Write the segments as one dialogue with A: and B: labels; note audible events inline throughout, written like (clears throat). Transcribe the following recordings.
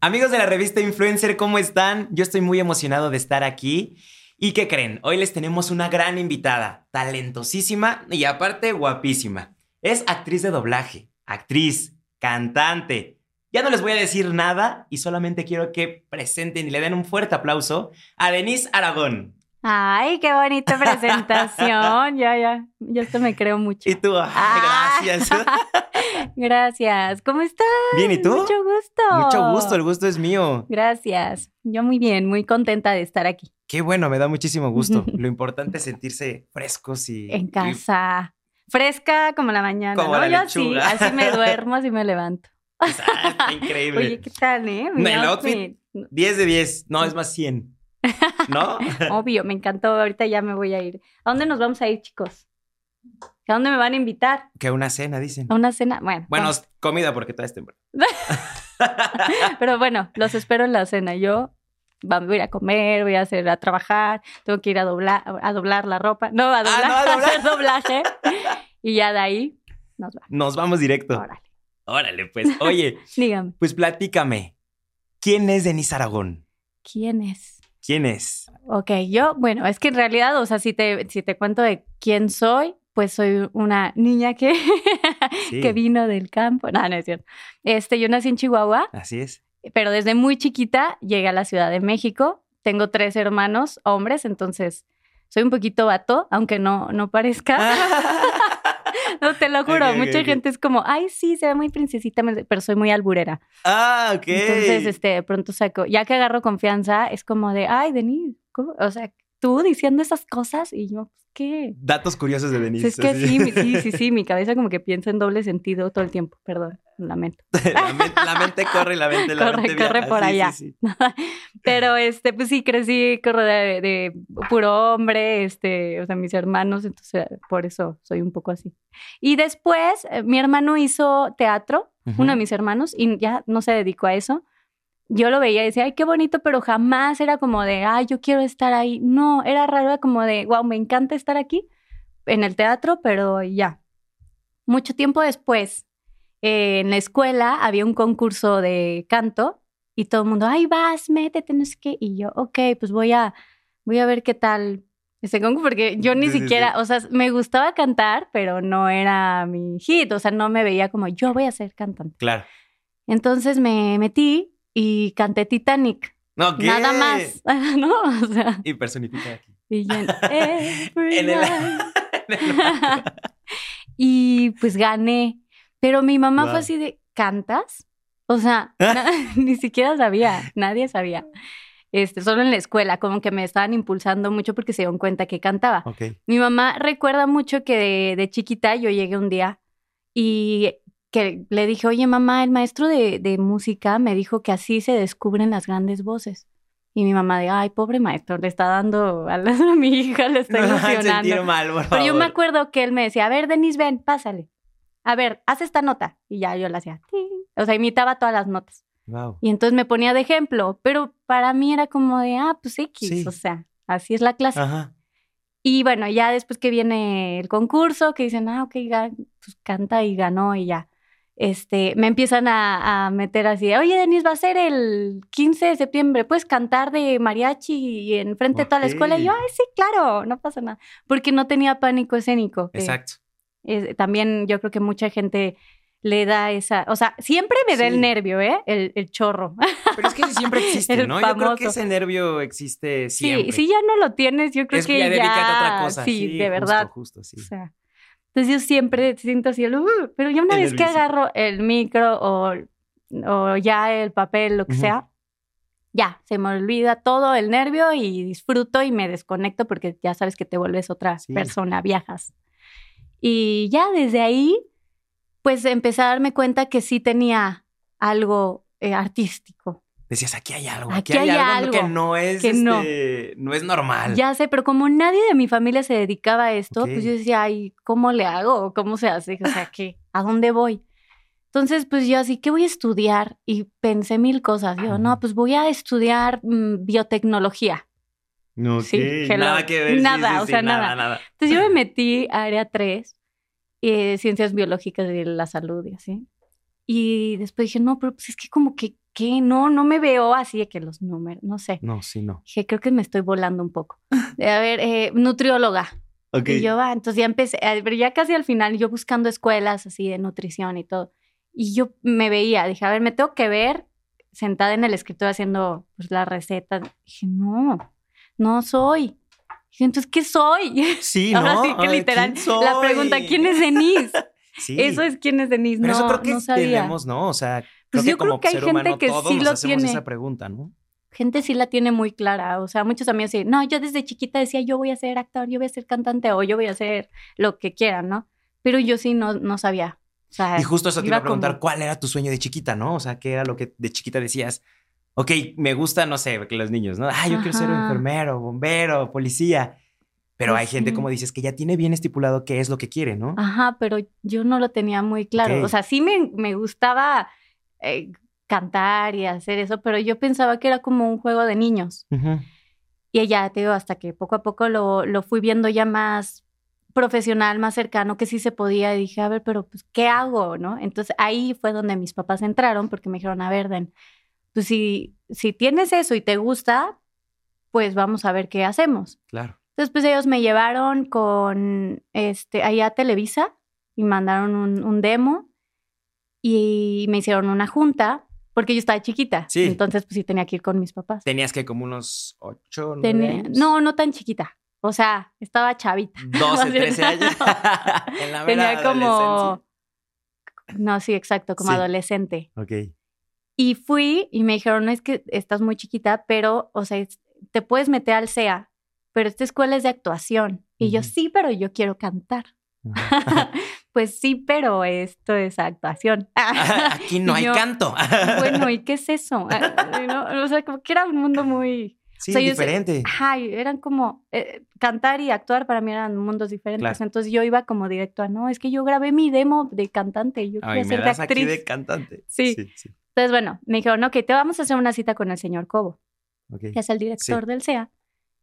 A: Amigos de la revista Influencer, ¿cómo están? Yo estoy muy emocionado de estar aquí. ¿Y qué creen? Hoy les tenemos una gran invitada, talentosísima y aparte guapísima. Es actriz de doblaje, actriz, cantante. Ya no les voy a decir nada y solamente quiero que presenten y le den un fuerte aplauso a Denise Aragón.
B: Ay, qué bonita presentación. ya, ya. Ya esto me creo mucho.
A: Y tú, ay,
B: Ah.
A: gracias. (laughs)
B: Gracias. ¿Cómo estás?
A: Bien, ¿y tú?
B: Mucho gusto.
A: Mucho gusto, el gusto es mío.
B: Gracias. Yo muy bien, muy contenta de estar aquí
A: Qué bueno, me da muchísimo gusto. (laughs) Lo importante es sentirse frescos y...
B: en
A: y-
B: casa. Fresca como la mañana,
A: Como
B: ¿no?
A: la
B: Yo así,
A: lechuga.
B: así me duermo, así me levanto. (laughs)
A: Está increíble.
B: Oye, ¿qué tal, eh? Mi
A: el outfit. 10 de 10, no, es más 100. ¿No? (laughs)
B: Obvio, me encantó. Ahorita ya me voy a ir. ¿A dónde nos vamos a ir, chicos? ¿A dónde me van a invitar?
A: que una cena, dicen.
B: ¿A una cena? Bueno.
A: Bueno,
B: vamos.
A: comida porque todavía es temprano. (laughs)
B: Pero bueno, los espero en la cena. Yo voy a ir a comer, voy a hacer a trabajar, tengo que ir a doblar, a doblar la ropa. No, a doblar,
A: Ah, no, a (laughs)
B: a
A: doblar.
B: hacer doblaje. Y ya de ahí nos va.
A: Nos vamos directo.
B: Órale.
A: Órale, pues. Oye,
B: Dígame,
A: pues platícame. ¿Quién es Denise Aragón?
B: ¿quién es?
A: ¿Quién es?
B: Ok, yo, bueno, es que en realidad, o sea, si te, si te cuento de quién soy, pues soy una niña que, (laughs)
A: Sí.
B: que vino del campo. No, no es cierto. Este, yo nací en Chihuahua,
A: Así es.
B: pero desde muy chiquita llegué a la Ciudad de México. Tengo tres hermanos hombres, entonces soy un poquito vato, aunque no, no parezca. (laughs) (laughs) No, te lo juro, mucha gente es como, ay, sí, se ve muy princesita, pero soy muy alburera.
A: ah, ok.
B: Entonces, este, de pronto saco, ya que agarro confianza, es como de, ay, Denise, ¿cómo? o sea, tú diciendo esas cosas y yo, pues, ¿qué?
A: Datos curiosos de Denise.
B: es que sí, sí, sí, sí, mi (laughs) cabeza como que piensa en doble sentido todo el tiempo, perdón, lamento. (laughs)
A: la, men- la mente corre y la mente, la
B: Corre,
A: mente
B: corre por
A: Sí,
B: allá.
A: sí. (laughs)
B: Pero este, pues sí, crecí rodeada de, de puro hombre, este, o sea, mis hermanos, entonces por eso soy un poco así. Y después, eh, mi hermano hizo teatro, uno de mis hermanos, y ya no se dedicó a eso. Yo lo veía y decía, ay, qué bonito, pero jamás era como de, ay, yo quiero estar ahí. No, era raro, era como de, wow, me encanta estar aquí en el teatro, pero ya. Mucho tiempo después, eh, en la escuela había un concurso de canto y todo el mundo, ay, vas, métete, no sé qué. Y yo, ok, pues voy a, voy a ver qué tal ese concurso, porque yo ni
A: Sí,
B: siquiera,
A: sí.
B: o sea, me gustaba cantar, pero no era mi hit, o sea, no me veía como, yo voy a ser cantante.
A: Claro.
B: Entonces me metí y canté Titanic, nada más, (laughs) ¿no? O sea,
A: Y personifica aquí.
B: y yo en (laughs)
A: el- (laughs)
B: pues gané. Pero mi mamá
A: Wow.
B: fue así de, ¿cantas? O sea, ni siquiera sabía, nadie sabía. Este, solo en la escuela, como que me estaban impulsando mucho porque se dieron cuenta que cantaba. Mi mamá recuerda mucho que de, de chiquita yo llegué un día y que le dije, oye mamá, el maestro de, de música me dijo que así se descubren las grandes voces. Y mi mamá de, ay, pobre maestro, le está dando a, la- (laughs) a mi hija, le está (laughs)
A: No mal, por
B: Pero yo me acuerdo que él me decía, a ver, Denise, ven, pásale. A ver, haz esta nota. Y ya yo la hacía. "Ting". O sea, imitaba todas las notas.
A: Wow.
B: Y entonces me ponía de ejemplo. Pero para mí era como de, ah, pues X.
A: Sí.
B: O sea, así es la clase.
A: Ajá.
B: Y bueno, ya después que viene el concurso, que dicen, ah, ok, ga- pues canta y ganó y ya. Este, me empiezan a, a meter así, oye, Denise, va a ser el 15 de septiembre, ¿puedes cantar de mariachi en frente de toda la escuela? Y yo, ay, sí, claro, no pasa nada. Porque no tenía pánico escénico. que
A: Exacto.
B: es- también yo creo que mucha gente le da esa, o sea, siempre me da
A: Sí.
B: el nervio, ¿eh? El, el chorro.
A: Pero es que siempre (laughs) existe, ¿no? Yo creo que ese nervio existe siempre.
B: Sí, si ya no lo tienes, yo creo
A: es
B: que
A: ya
B: ya,
A: dedícate a otra cosa.
B: Sí, de
A: justo,
B: verdad.
A: Justo, sí.
B: O sea, entonces yo siempre siento así el, "Uh", pero ya una
A: El
B: vez que agarro el micro o, o ya el papel, lo que sea, ya, se me olvida todo el nervio y disfruto y me desconecto porque ya sabes que te vuelves otra
A: Sí.
B: persona, viajas. Y ya desde ahí, pues empecé a darme cuenta que sí tenía algo eh, artístico.
A: Decías, aquí hay algo,
B: Aquí
A: aquí, hay, algo, que no es,
B: que no.
A: este, no es normal.
B: Ya sé, pero como nadie de mi familia se dedicaba a esto, pues yo decía, ay, ¿cómo le hago? ¿Cómo se hace? O sea, ¿qué? ¿A dónde voy? Entonces, pues yo así, ¿qué voy a estudiar? Y pensé mil cosas. Yo, no, pues voy a estudiar mm, biotecnología.
A: No,
B: Sí,
A: nada que ver. sí,
B: Nada,
A: sí,
B: o
A: sí,
B: sea,
A: nada,
B: nada.
A: nada.
B: Entonces yo me (laughs) metí a área 3, eh, ciencias biológicas de la salud y así. Y después dije, no, pero pues es que como que, ¿qué? No, no me veo así de que los números, no sé.
A: No, sí, no.
B: Dije, creo que me estoy volando un poco. A ver, eh, nutrióloga.
A: Ok.
B: Y yo, va, entonces ya empecé, ver, ya casi al final, yo buscando escuelas así de nutrición y todo. Y yo me veía, dije, a ver, me tengo que ver sentada en el escritorio haciendo pues, la receta. Dije, no, no soy. Dije, entonces, ¿qué soy? (laughs)
A: Sí,
B: Ahora
A: ¿no?
B: sí que literal,
A: ¿quién
B: la pregunta? ¿quién es Denise? (laughs)
A: Sí.
B: Eso es quién es Denise.
A: Pero
B: no,
A: eso creo que
B: no sabía.
A: tenemos, ¿no? O sea, creo
B: Pues
A: que
B: yo creo
A: como
B: que hay gente
A: humano
B: que sí lo tiene.
A: esa pregunta, ¿no?
B: Gente sí la tiene muy clara. O sea, muchos amigos dicen, no, yo desde chiquita decía, yo voy a ser actor, yo voy a ser cantante o yo voy a ser lo que quieran, ¿no? Pero yo sí no, no sabía. O sea,
A: Y justo eso te iba a
B: iba como-
A: preguntar, ¿cuál era tu sueño de chiquita, no? O sea, ¿qué era lo que de chiquita decías? Ok, me gusta, no sé, que los niños, ¿no? Ah, yo quiero ser
B: Ajá.
A: enfermero, bombero, policía. Pero
B: Pues
A: hay gente,
B: sí.
A: como dices, que ya tiene bien estipulado qué es lo que quiere, ¿no?
B: Ajá, pero yo no lo tenía muy claro.
A: Ok.
B: O sea, sí me, me gustaba eh, cantar y hacer eso, pero yo pensaba que era como un juego de niños. Y ya te digo, hasta que poco a poco lo, lo fui viendo ya más profesional, más cercano, que sí se podía. Y dije, a ver, pero pues, ¿qué hago? ¿No? Entonces ahí fue donde mis papás entraron porque me dijeron, a ver, Den, pues si, si tienes eso y te gusta, pues vamos a ver qué hacemos.
A: Claro.
B: Entonces, pues ellos me llevaron con, este, allá a Televisa y mandaron un, un demo y me hicieron una junta porque yo estaba chiquita.
A: Sí.
B: Entonces, pues sí tenía que ir con mis papás.
A: Tenías que como unos ocho, nueve años.
B: no, no tan chiquita. O sea, estaba chavita. (laughs)
A: 12, 13 años. (laughs) En la
B: Tenía como, no, sí, exacto, como
A: Sí.
B: adolescente.
A: Ok.
B: Y fui y me dijeron, no es que estás muy chiquita, pero, o sea, te puedes meter al CEA, pero esta escuela es de actuación. Y yo, sí, pero yo quiero cantar. (laughs)
A: Ajá.
B: pues sí, pero esto es actuación. (laughs)
A: Aquí no hay
B: yo,
A: canto.
B: bueno, ¿y (laughs) qué es eso? Ah, ¿no? O sea, como que era un mundo muy...
A: sí,
B: o sea, yo
A: diferente.
B: Ay, eran como... eh, cantar y actuar para mí eran mundos diferentes.
A: Claro.
B: Entonces yo iba como directo a, no, es que yo grabé mi demo de cantante yo
A: Ay,
B: quería ser de
A: das aquí
B: actriz.
A: de cantante.
B: Sí.
A: sí, sí.
B: Entonces, bueno, me dijeron, ok, te vamos a hacer una cita con el señor Cobo, que es el director del CEA.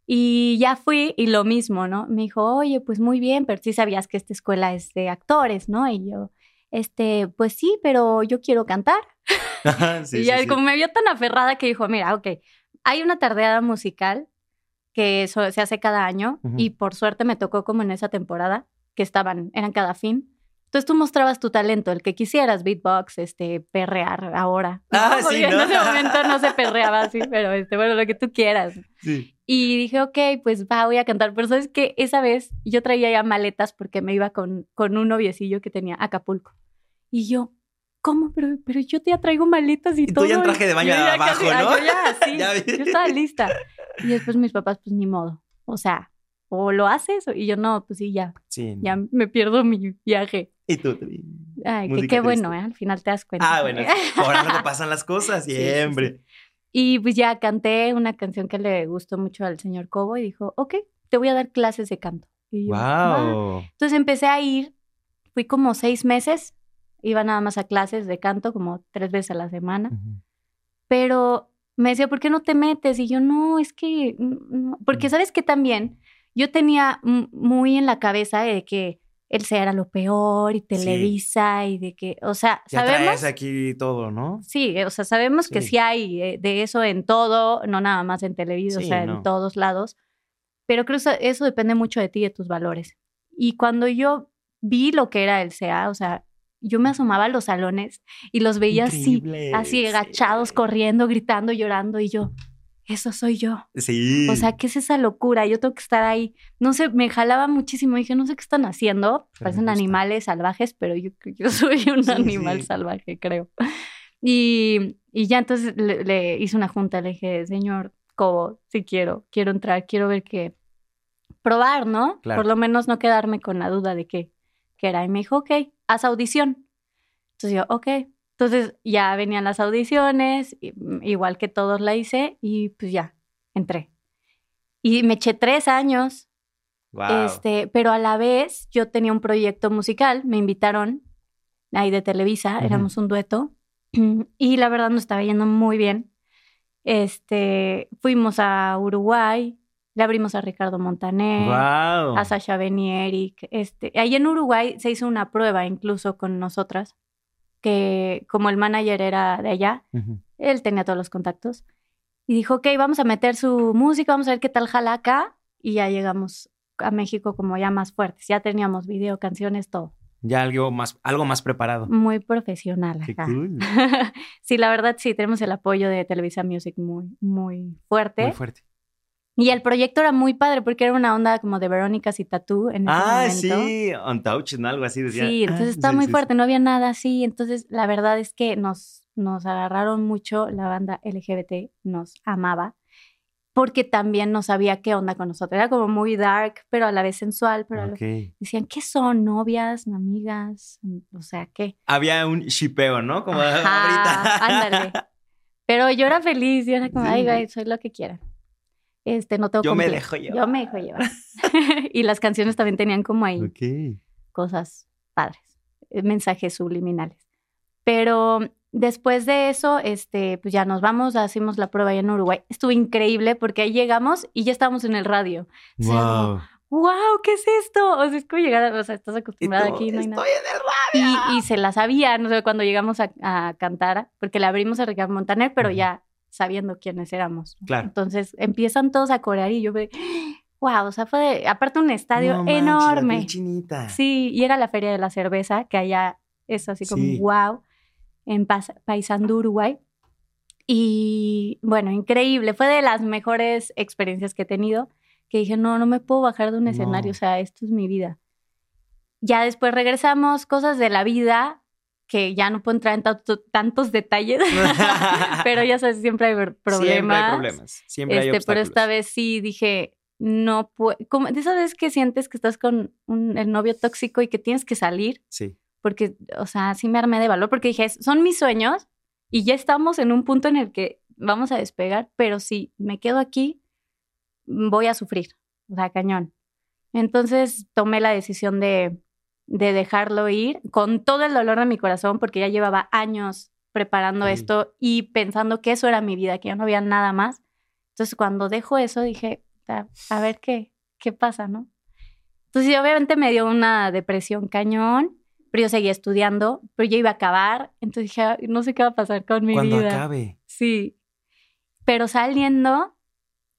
B: Y ya fui y lo mismo, ¿no? Me dijo, oye, pues muy bien, pero sí sabías que esta escuela es de actores, ¿no? Y yo, este, pues sí, pero yo quiero cantar. (laughs) (laughs)
A: Sí,
B: y
A: sí,
B: como me vio tan aferrada que dijo, mira, ok, hay una tardeada musical que eso se hace cada año y por suerte me tocó como en esa temporada que estaban, eran cada fin. Entonces tú mostrabas tu talento, el que quisieras, beatbox, este, perrear ahora.
A: Ah, (laughs) sí,
B: En
A: ¿no?
B: ese momento no se perreaba así, pero este, bueno, lo que tú quieras.
A: Sí.
B: Y dije, ok, pues va, voy a cantar. Pero sabes que esa vez yo traía ya maletas porque me iba con, con un noviecillo que tenía a Acapulco. Y yo, ¿cómo? Pero, pero yo ya traigo maletas y,
A: Y tú
B: todo.
A: ya en traje de baño
B: Yo (laughs)
A: abajo,
B: casi-
A: ¿no?
B: Yo ya, sí. (laughs)
A: Ya
B: yo estaba lista. Y después mis papás, pues ni modo. O sea, o lo haces, y yo no, pues sí, ya,
A: Sí.
B: ya me pierdo mi viaje.
A: Y tú.
B: Ay, que qué bueno. ¿eh? Al final te das cuenta.
A: Ah, bueno, por algo pasan las cosas (laughs)
B: Sí, sí,
A: siempre.
B: Y pues ya canté una canción que le gustó mucho al señor Cobo y dijo, ok, te voy a dar clases de canto. Y yo.
A: Wow.
B: Entonces empecé a ir, fui como seis meses, iba nada más a clases de canto como tres veces a la semana, pero me decía, ¿por qué no te metes? Y yo, no, es que, mm, no", porque sabes que también yo tenía muy en la cabeza de que él sea era lo peor y Televisa y de que, o sea,
A: Ya
B: sabemos...
A: traes aquí todo, ¿no?
B: Sí, o sea, sabemos que
A: Sí.
B: hay eh, de eso en todo, no nada más en televisión,
A: Sí,
B: o sea,
A: no.
B: en todos lados. Pero creo que eso depende mucho de ti y de tus valores. Y cuando yo vi lo que era el CA, o sea, yo me asomaba a los salones y los veía así,
A: Increíble,
B: así
A: sí.
B: agachados, corriendo, gritando, llorando, y yo, eso soy yo.
A: Sí.
B: O sea, ¿qué es esa locura? Yo tengo que estar ahí. No sé, me jalaba muchísimo. Dije, no sé qué están haciendo. Parecen animales salvajes, pero yo, (laughs) yo soy un
A: Sí,
B: animal
A: sí.
B: salvaje, creo. Y, y ya entonces le, le hice una junta. Le dije, señor Cobo, si quiero, quiero entrar, quiero ver qué. Probar, ¿no?
A: Claro.
B: Por lo menos no quedarme con la duda de qué, qué era. Y me dijo, ok, haz audición. Entonces yo, ok. Entonces ya venían las audiciones, mm, igual que todos la hice, y pues ya, entré. Y me eché tres años,
A: Wow.
B: este, pero a la vez yo tenía un proyecto musical, me invitaron ahí de Televisa, éramos un dueto, (clears throat) y la verdad nos estaba yendo muy bien. Este, fuimos a Uruguay, le abrimos a Ricardo Montaner,
A: wow.
B: a Sasha Benieric. Este, ahí en Uruguay se hizo una prueba incluso con nosotras, que como el manager era de allá. Él tenía todos los contactos. Y dijo, ok, vamos a meter su música, vamos a ver qué tal jala acá. Y ya llegamos a México como ya más fuertes. Ya teníamos video, canciones, todo.
A: Ya algo más, algo más preparado.
B: Muy profesional
A: Qué
B: acá.
A: cool. (laughs)
B: sí, la verdad sí, tenemos el apoyo de Televisa Music muy, muy fuerte.
A: Muy fuerte.
B: Y el proyecto era muy padre porque era una onda como de Verónicas y Tatú en ese
A: Ah,
B: momento.
A: sí, Untouched, ¿no? Algo así decía.
B: Sí, entonces
A: Ah,
B: estaba
A: sí,
B: muy
A: sí,
B: fuerte,
A: sí.
B: no había nada así. Entonces, la verdad es que nos, nos agarraron mucho la banda LGBT, nos amaba, porque también no sabía qué onda con nosotros. Era como muy dark, pero a la vez sensual, pero decían, ¿qué son? ¿Novias? ¿Amigas? O sea, ¿qué?
A: Había un shipeo, ¿no? Como
B: Ajá,
A: ahorita.
B: ándale. (laughs) Pero yo era feliz, yo era como, ay, güey, soy lo que quieran. Este, no tengo
A: Yo me
B: complejo.
A: dejo llevar.
B: Yo me dejo llevar. (laughs) y las canciones también tenían como ahí
A: Ok.
B: cosas padres, eh, mensajes subliminales. Pero después de eso, este, pues ya nos vamos, hacemos la prueba allá en Uruguay. Estuvo increíble porque ahí llegamos y ya estábamos en el radio.
A: Wow.
B: ¡Wow! ¿Qué es esto? O sea, es como llegar, a- o sea, estás acostumbrada aquí, no hay nada.
A: Estoy en el radio.
B: Y, y se la sabía, no sé, cuando llegamos a, a cantar, porque le abrimos a Ricardo Montaner, pero ya sabiendo quiénes éramos.
A: Claro.
B: Entonces empiezan todos a corear y yo ve, wow, (gasps) o sea, fue de- aparte un estadio
A: No manches,
B: enorme.
A: piel chinita.
B: Sí, y era la Feria de la Cerveza, que allá es así como
A: Sí.
B: wow, en Paysandú, Uruguay. Y bueno, increíble, fue de las mejores experiencias que he tenido, que dije, no, no me puedo bajar de un escenario,
A: No.
B: o sea, esto es mi vida. Ya después regresamos, cosas de la vida, que ya no puedo entrar en tanto- tantos detalles, (laughs) pero ya sabes, siempre hay problemas.
A: Siempre hay problemas. Siempre hay
B: Este, pero
A: obstáculos.
B: esta vez sí dije, no puedo. De esa vez que sientes que estás con un- el novio tóxico y que tienes que salir,
A: Sí.
B: porque, o sea, sí me armé de valor, porque dije, son mis sueños y ya estamos en un punto en el que vamos a despegar, pero si me quedo aquí, voy a sufrir, o sea, cañón. Entonces tomé la decisión de, de dejarlo ir con todo el dolor de mi corazón, porque ya llevaba años preparando esto y pensando que eso era mi vida, que ya no había nada más. Entonces cuando dejo eso dije, a, a ver qué, qué pasa, ¿no? Entonces obviamente me dio una depresión cañón, pero yo seguía estudiando, pero yo iba a acabar, entonces dije, "Ay, no sé qué va a pasar con mi
A: Cuando
B: vida.
A: acabe.
B: Sí. Pero saliendo,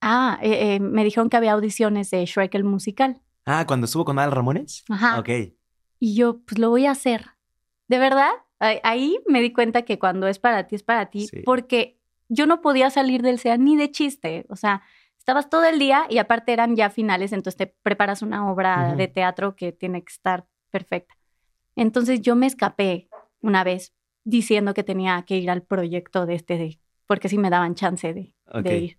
B: ah, eh, eh, me dijeron que había audiciones de Shrek el musical.
A: Ah, cuando estuvo con Adal Ramones.
B: Ajá.
A: Ok.
B: Y yo, pues lo voy a hacer. De verdad, ahí- me di cuenta que cuando es para ti, es para ti,
A: Sí.
B: porque yo no podía salir del SEA ni de chiste. O sea, estabas todo el día y aparte eran ya finales, entonces te preparas una obra de teatro que tiene que estar perfecta. Entonces yo me escapé una vez diciendo que tenía que ir al proyecto de este, de, porque sí me daban chance de, de ir.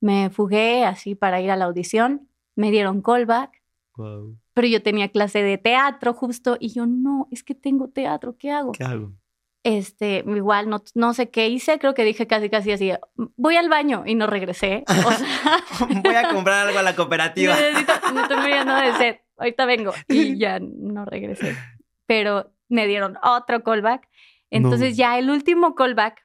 B: Me fugué así para ir a la audición, me dieron callback
A: Wow.
B: pero yo tenía clase de teatro justo y yo no, es que tengo teatro, ¿qué hago?
A: ¿Qué hago?
B: Este, igual no, no sé qué hice, creo que dije casi casi así, voy al baño y no regresé. O sea, (laughs)
A: Voy a comprar algo a la cooperativa.
B: necesito, me estoy muriendo de sed, ahorita vengo y (laughs) ya no regresé. Pero me dieron otro callback. Entonces
A: No.
B: ya el último callback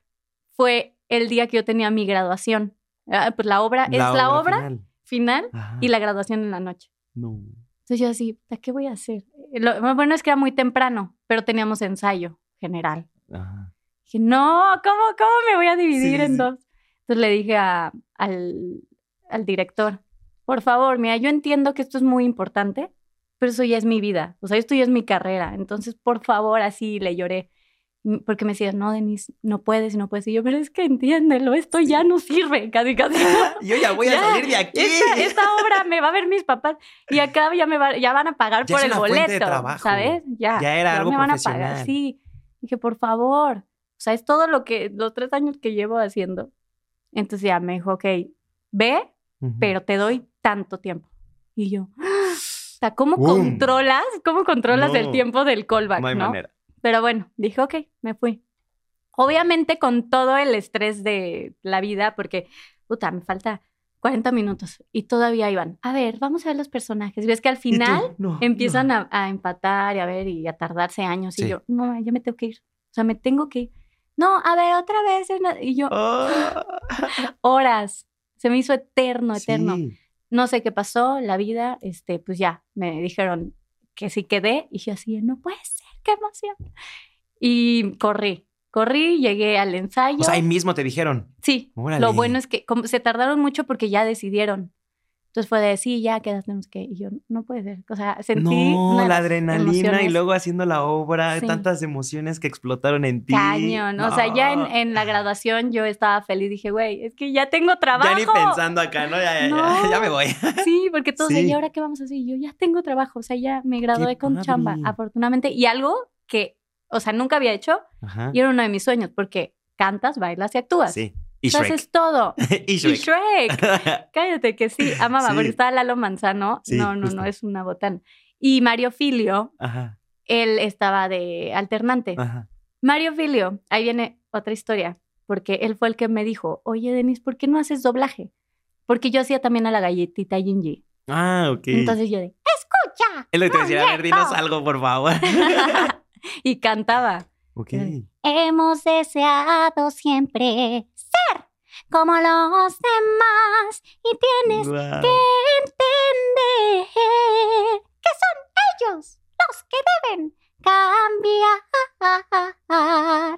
B: fue el día que yo tenía mi graduación. Ah, Pues la obra es la obra
A: final.
B: final y la graduación en la noche.
A: No.
B: Entonces yo así, "¿Puta, ¿qué voy a hacer? Lo lo bueno es que era muy temprano, pero teníamos ensayo general.
A: Ajá.
B: Dije, no, ¿cómo, cómo me voy a dividir
A: Sí,
B: en
A: sí.
B: dos? Entonces le dije a- al, al director, por favor, mira, yo entiendo que esto es muy importante, pero eso ya es mi vida, o sea, esto ya es mi carrera. Entonces, por favor, así le lloré. Porque me decía, no, Denise, no puedes, no puedes. Y yo, pero es que entiéndelo, esto ya no sirve, casi, casi. (laughs)
A: Yo ya voy a (laughs)
B: Ya,
A: salir de aquí.
B: Esta, esta obra me va a ver mis papás y acá ya me va- ya van a pagar
A: Ya
B: por
A: es
B: el
A: una fuente de
B: boleto,
A: trabajo.
B: ¿sabes? Ya,
A: Ya era algo
B: me van a pagar. Sí, dije por favor, o sea, es todo lo que los tres años que llevo haciendo. Entonces ya me dijo, ok, ve,
A: Ujú.
B: pero te doy tanto tiempo. Y yo, (gasps) o sea, ¿cómo controlas, cómo controlas
A: No,
B: el tiempo del callback,
A: No hay
B: no?
A: manera.
B: Pero bueno, dije, ok, me fui. Obviamente con todo el estrés de la vida, porque, puta, me falta 40 minutos y todavía iban. A ver, vamos a ver los personajes. Ves que al final
A: No,
B: empiezan
A: no.
B: a, a empatar y a ver y a tardarse años.
A: Sí.
B: Y yo, no, ya me tengo que ir. O sea, me tengo que ir. No, a ver, otra vez. Y yo,
A: Ah, (laughs)
B: horas. Se me hizo eterno, eterno.
A: sí.
B: No sé qué pasó, la vida, este, pues ya, me dijeron que sí quedé y yo así, no puede ser, qué emoción. Y corrí, Corrí, llegué al ensayo.
A: O sea, ahí mismo te dijeron.
B: Sí.
A: Órale.
B: Lo bueno es que como se tardaron mucho porque ya decidieron. Entonces fue de, sí, ya quedas, tenemos que... Y yo, no puede ser. O sea, sentí
A: No, la adrenalina y luego haciendo la obra,
B: Sí.
A: tantas emociones que explotaron en ti.
B: Cañón. O sea, ya en, la graduación yo estaba feliz. Dije, güey, es que ya tengo trabajo.
A: Ya ni pensando acá, ¿no? Ya, ya, ya,
B: No. (laughs)
A: ya me voy.
B: Sí, porque todos,
A: Sí.
B: ¿y ahora qué vamos a hacer? Y yo ya tengo trabajo. O sea, ya me gradué con
A: padre.
B: chamba, afortunadamente. Y algo que, o sea, nunca había hecho
A: Ajá.
B: y era uno de mis sueños porque cantas, bailas y actúas.
A: Sí. Y Shrek.
B: todo. (laughs)
A: y
B: Y
A: Shrek.
B: Shrek. (laughs) Cállate que sí, amaba,
A: Sí.
B: porque estaba Lalo Manzano.
A: Sí,
B: no, no,
A: justo.
B: no, es una botana. Y Mario Filio,
A: Ajá.
B: él estaba de alternante.
A: Ajá.
B: Mario Filio, ahí viene otra historia, porque él fue el que me dijo, oye, Denis, ¿por qué no haces doblaje? Porque yo hacía también a la galletita Gingy.
A: Ah, ok.
B: Entonces yo de, ¡escucha!
A: es lo que te decía, a ver, dinos
B: muñeco".
A: algo, por favor. (laughs)
B: y cantaba.
A: ok.
B: Hemos deseado siempre ser como los demás y tienes que entender que son ellos los que deben cambiar.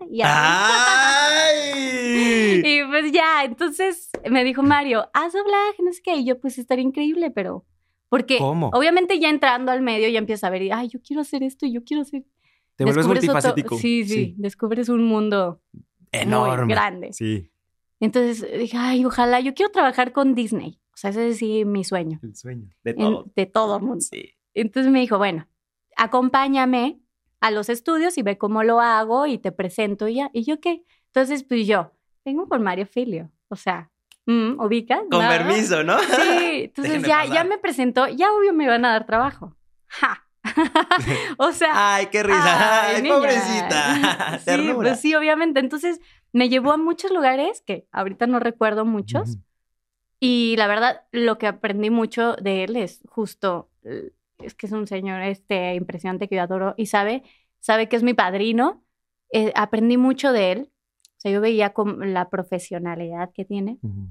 B: Y.
A: ¡Ay! (laughs)
B: Y pues ya, entonces me dijo Mario, haz doblaje, no sé qué. Y yo, pues estaría increíble, pero. Porque
A: ¿Cómo?
B: obviamente ya entrando al medio ya empiezas a ver, ay, yo quiero hacer esto y yo quiero hacer.
A: Te vuelves
B: Descubres otro-
A: multifacético.
B: Sí, sí, descubres un mundo
A: Enorme.
B: muy grande.
A: Sí.
B: Entonces dije, ay, ojalá, yo quiero trabajar con Disney. O sea, ese es sí mi sueño.
A: El sueño. De
B: en-
A: todo.
B: de todo mundo.
A: Sí.
B: Entonces me dijo, bueno, acompáñame a los estudios y ve cómo lo hago y te presento y ya. Y yo, ¿qué? Entonces, pues yo, vengo con Mario Filio. O sea, mm, ¿ubicas?
A: Con permiso, ¿no?
B: Sí, entonces
A: Déjenme
B: ya,
A: pasar.
B: ya me presentó, ya obvio me van a dar trabajo. ¡Ja! (laughs) o sea,
A: Ay, qué risa. Ay,
B: niña.
A: pobrecita. (laughs)
B: Sí, pues sí, obviamente. Entonces me llevó a muchos lugares que ahorita no recuerdo muchos. Y la verdad, lo que aprendí mucho de él es justo, es que es un señor este, impresionante que yo adoro y sabe, sabe que es mi padrino. Eh, aprendí mucho de él. O sea, yo veía como la profesionalidad que tiene.
A: Ujú.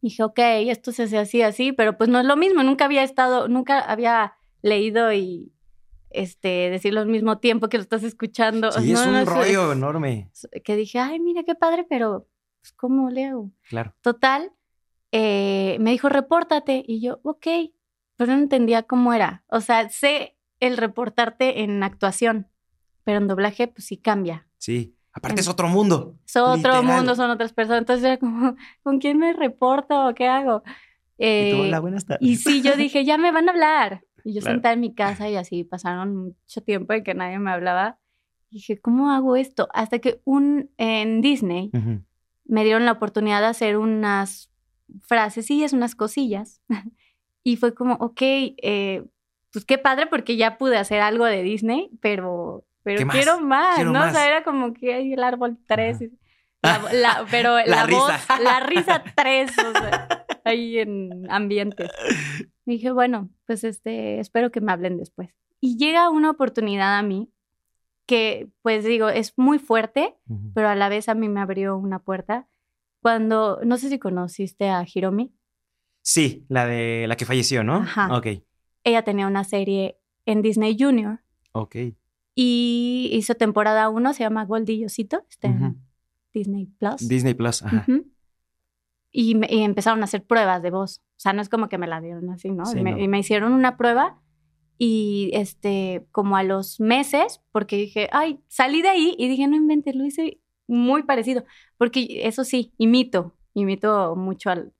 B: Dije, ok, esto se hace así, así, pero pues no es lo mismo. Nunca había estado, nunca había leído y este, decirlo al mismo tiempo que lo estás escuchando.
A: Sí, (laughs)
B: No,
A: es un
B: no,
A: rollo
B: es-
A: enorme.
B: Que dije, ay, mira qué padre, pero pues, ¿cómo le hago?
A: Claro.
B: Total, eh, me dijo, repórtate. Y yo, ok, pero no entendía cómo era. O sea, sé el reportarte en actuación, pero en doblaje, pues sí cambia.
A: Sí. Aparte
B: En-
A: es otro mundo.
B: Es otro
A: Literal.
B: mundo, son otras personas. Entonces era como, (laughs) ¿con quién me reporto? ¿Qué hago?
A: Y tú,
B: Eh,
A: hola, buenas tardes.
B: y sí, yo dije, ya me van a hablar. Y yo
A: Claro.
B: sentada en mi casa y así pasaron mucho tiempo en que nadie me hablaba. Y dije, ¿cómo hago esto? Hasta que un, en Disney
A: Ujú.
B: me dieron la oportunidad de hacer unas frasecillas, unas cosillas. (laughs) y fue como, ok, eh, pues qué padre porque ya pude hacer algo de Disney, pero, pero
A: ¿Qué más?
B: quiero más,
A: Quiero
B: ¿no? O
A: más.
B: sea, era como que hay el árbol 3.
A: Ajá.
B: La, la- pero (laughs) la,
A: La
B: voz,
A: risa.
B: la risa 3, o sea, ahí en ambientes. Dije, bueno, pues este, espero que me hablen después. Y llega una oportunidad a mí que, pues digo, es muy fuerte,
A: Ujú.
B: pero a la vez a mí me abrió una puerta. Cuando, no sé si conociste a Hiromi,
A: Sí, la de la que falleció, ¿no?
B: Ajá.
A: Ok.
B: ella tenía una serie en Disney Junior
A: Ok.
B: y hizo temporada 1, se llama Goldie y Osito, está en. Disney Plus.
A: Disney Plus. Ajá.
B: Ujú. Y, me- y empezaron a hacer pruebas de voz. O sea, no es como que me la dieron así, ¿no?
A: Sí,
B: Y me,
A: no.
B: y me hicieron una prueba y este, como a los meses, porque dije, ay, salí de ahí y dije, no inventes, lo hice muy parecido. Porque eso sí, imito, imito mucho al...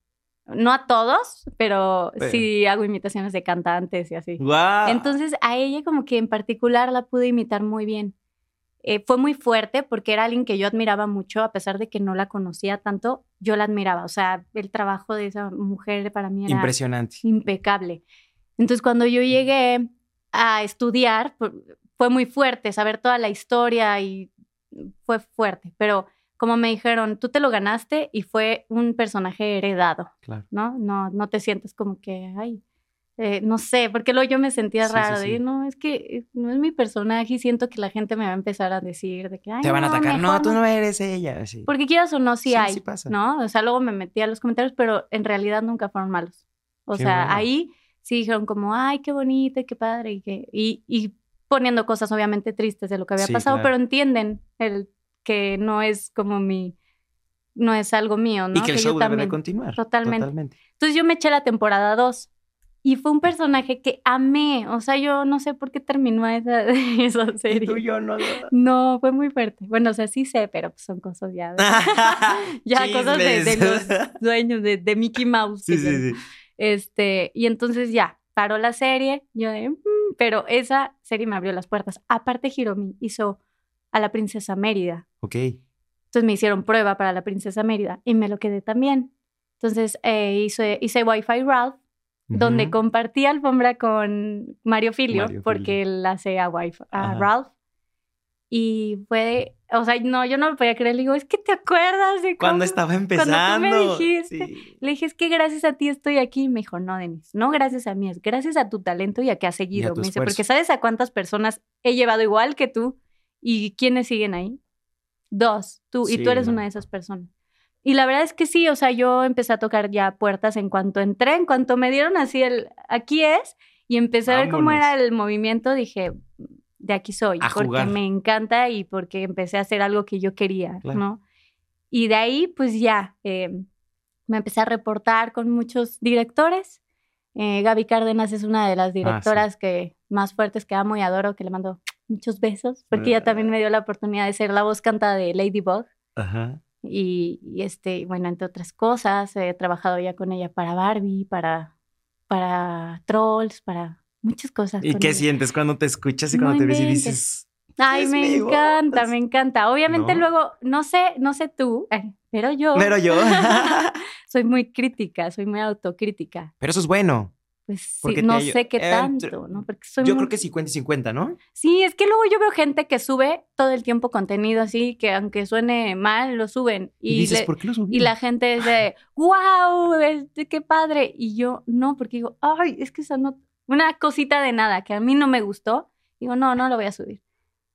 B: No a todos, pero
A: Pero-
B: sí hago imitaciones de cantantes y así.
A: ¡Guau!
B: Entonces a ella como que en particular la pude imitar muy bien. Eh, fue muy fuerte porque era alguien que yo admiraba mucho, a pesar de que no la conocía tanto, yo la admiraba. O sea, el trabajo de esa mujer para mí era
A: Impresionante.
B: impecable. Entonces cuando yo llegué a estudiar, fu- fue muy fuerte saber toda la historia y fue fuerte, pero como me dijeron, tú te lo ganaste y fue un personaje heredado.
A: Claro.
B: ¿no? No, no te sientes como que, ay, eh, no sé, porque luego yo me sentía
A: Sí,
B: raro,
A: sí.
B: de, no, es que eh, no es mi personaje y siento que la gente me va a empezar a decir de que, ay,
A: Te van a
B: no,
A: atacar. No, tú no eres ella. Sí.
B: Porque quieras o no, sí, hay,
A: sí pasa.
B: ¿no? O sea, luego me metí a los comentarios, pero en realidad nunca fueron malos. O
A: Qué
B: sea,
A: bueno.
B: ahí sí dijeron como, ay, qué bonito, qué padre, y, que, y, y poniendo cosas obviamente tristes de lo que había pasado,
A: claro.
B: pero entienden el que no es como mi, no es algo mío, ¿no?
A: Y que el
B: yo
A: show debe de
B: también-
A: continuar.
B: Totalmente.
A: Totalmente.
B: Entonces yo me eché la temporada 2 y fue un personaje que amé. O sea, yo no sé por qué terminó esa, (laughs) esa serie.
A: tú y yo no.
B: No, fue muy fuerte. Bueno, o sea, sí sé, pero pues son cosas ya. de- (laughs) ya cosas de, de los dueños de, de Mickey Mouse.
A: Sí, sí, sí.
B: Este, y entonces ya, paró la serie. Yo de, "Mm", pero esa serie me abrió las puertas. Aparte, Hiromi hizo a la princesa Mérida.
A: Ok.
B: Entonces me hicieron prueba para la princesa Mérida y me lo quedé también. Entonces eh, hice, hice Wi-Fi Ralph, donde compartí alfombra con Mario Filio,
A: Mario
B: porque él hace a, Wi-Fi, a
A: Ajá.
B: Ralph. Y fue, o sea, no, yo no lo podía creer. Le digo, es que te acuerdas de
A: Cuando
B: cómo-?"
A: estaba
B: tú me
A: empezando.
B: dijiste.
A: Sí.
B: Le dije, es que gracias a ti estoy aquí. Y me dijo, no, Denis, no gracias a mí, es gracias a tu talento y a que has seguido. Me dice, porque ¿sabes a cuántas personas he llevado igual que tú? ¿Y quiénes siguen ahí? Dos, tú, y tú eres
A: no.
B: una de esas personas. Y la verdad es que sí, o sea, yo empecé a tocar ya puertas en cuanto entré, en cuanto me dieron así el, aquí es, y empecé a ver cómo era el movimiento, dije, de aquí soy,
A: A
B: porque
A: jugar.
B: me encanta y porque empecé a hacer algo que yo quería,
A: Claro.
B: ¿no? Y de ahí, pues ya, eh, me empecé a reportar con muchos directores. Eh, Gaby Cárdenas es una de
A: Ah,
B: las directoras que más fuertes que amo y adoro, que le mando muchos besos, porque ella también me dio la oportunidad de ser la voz canta de Ladybug.
A: Ajá.
B: Y, y, este, bueno, entre otras cosas, he trabajado ya con ella para Barbie, para, para Trolls, para muchas cosas.
A: ¿Y qué
B: ella.
A: sientes cuando te escuchas y
B: No
A: cuando te ves y dices,
B: Ay, me encanta, me encanta. Obviamente
A: ¿No?
B: luego, no sé, no sé tú, ay, pero yo
A: pero yo? (laughs) (laughs)
B: soy muy crítica, soy muy autocrítica.
A: pero eso es bueno.
B: Pues sí, no
A: te
B: sé qué
A: eh,
B: tanto, ¿no? Porque soy
A: Yo
B: muy-
A: creo que 50 y 50, ¿no?
B: Sí, es que luego yo veo gente que sube todo el tiempo contenido así, que aunque suene mal, lo suben.
A: Y,
B: Y,
A: dices,
B: le-
A: ¿por qué lo subí?
B: y la gente es de, (laughs) wow, este, qué padre. Y yo, no, porque digo, ay, es que esa no, una cosita de nada que a mí no me gustó, digo, no, no lo voy a subir.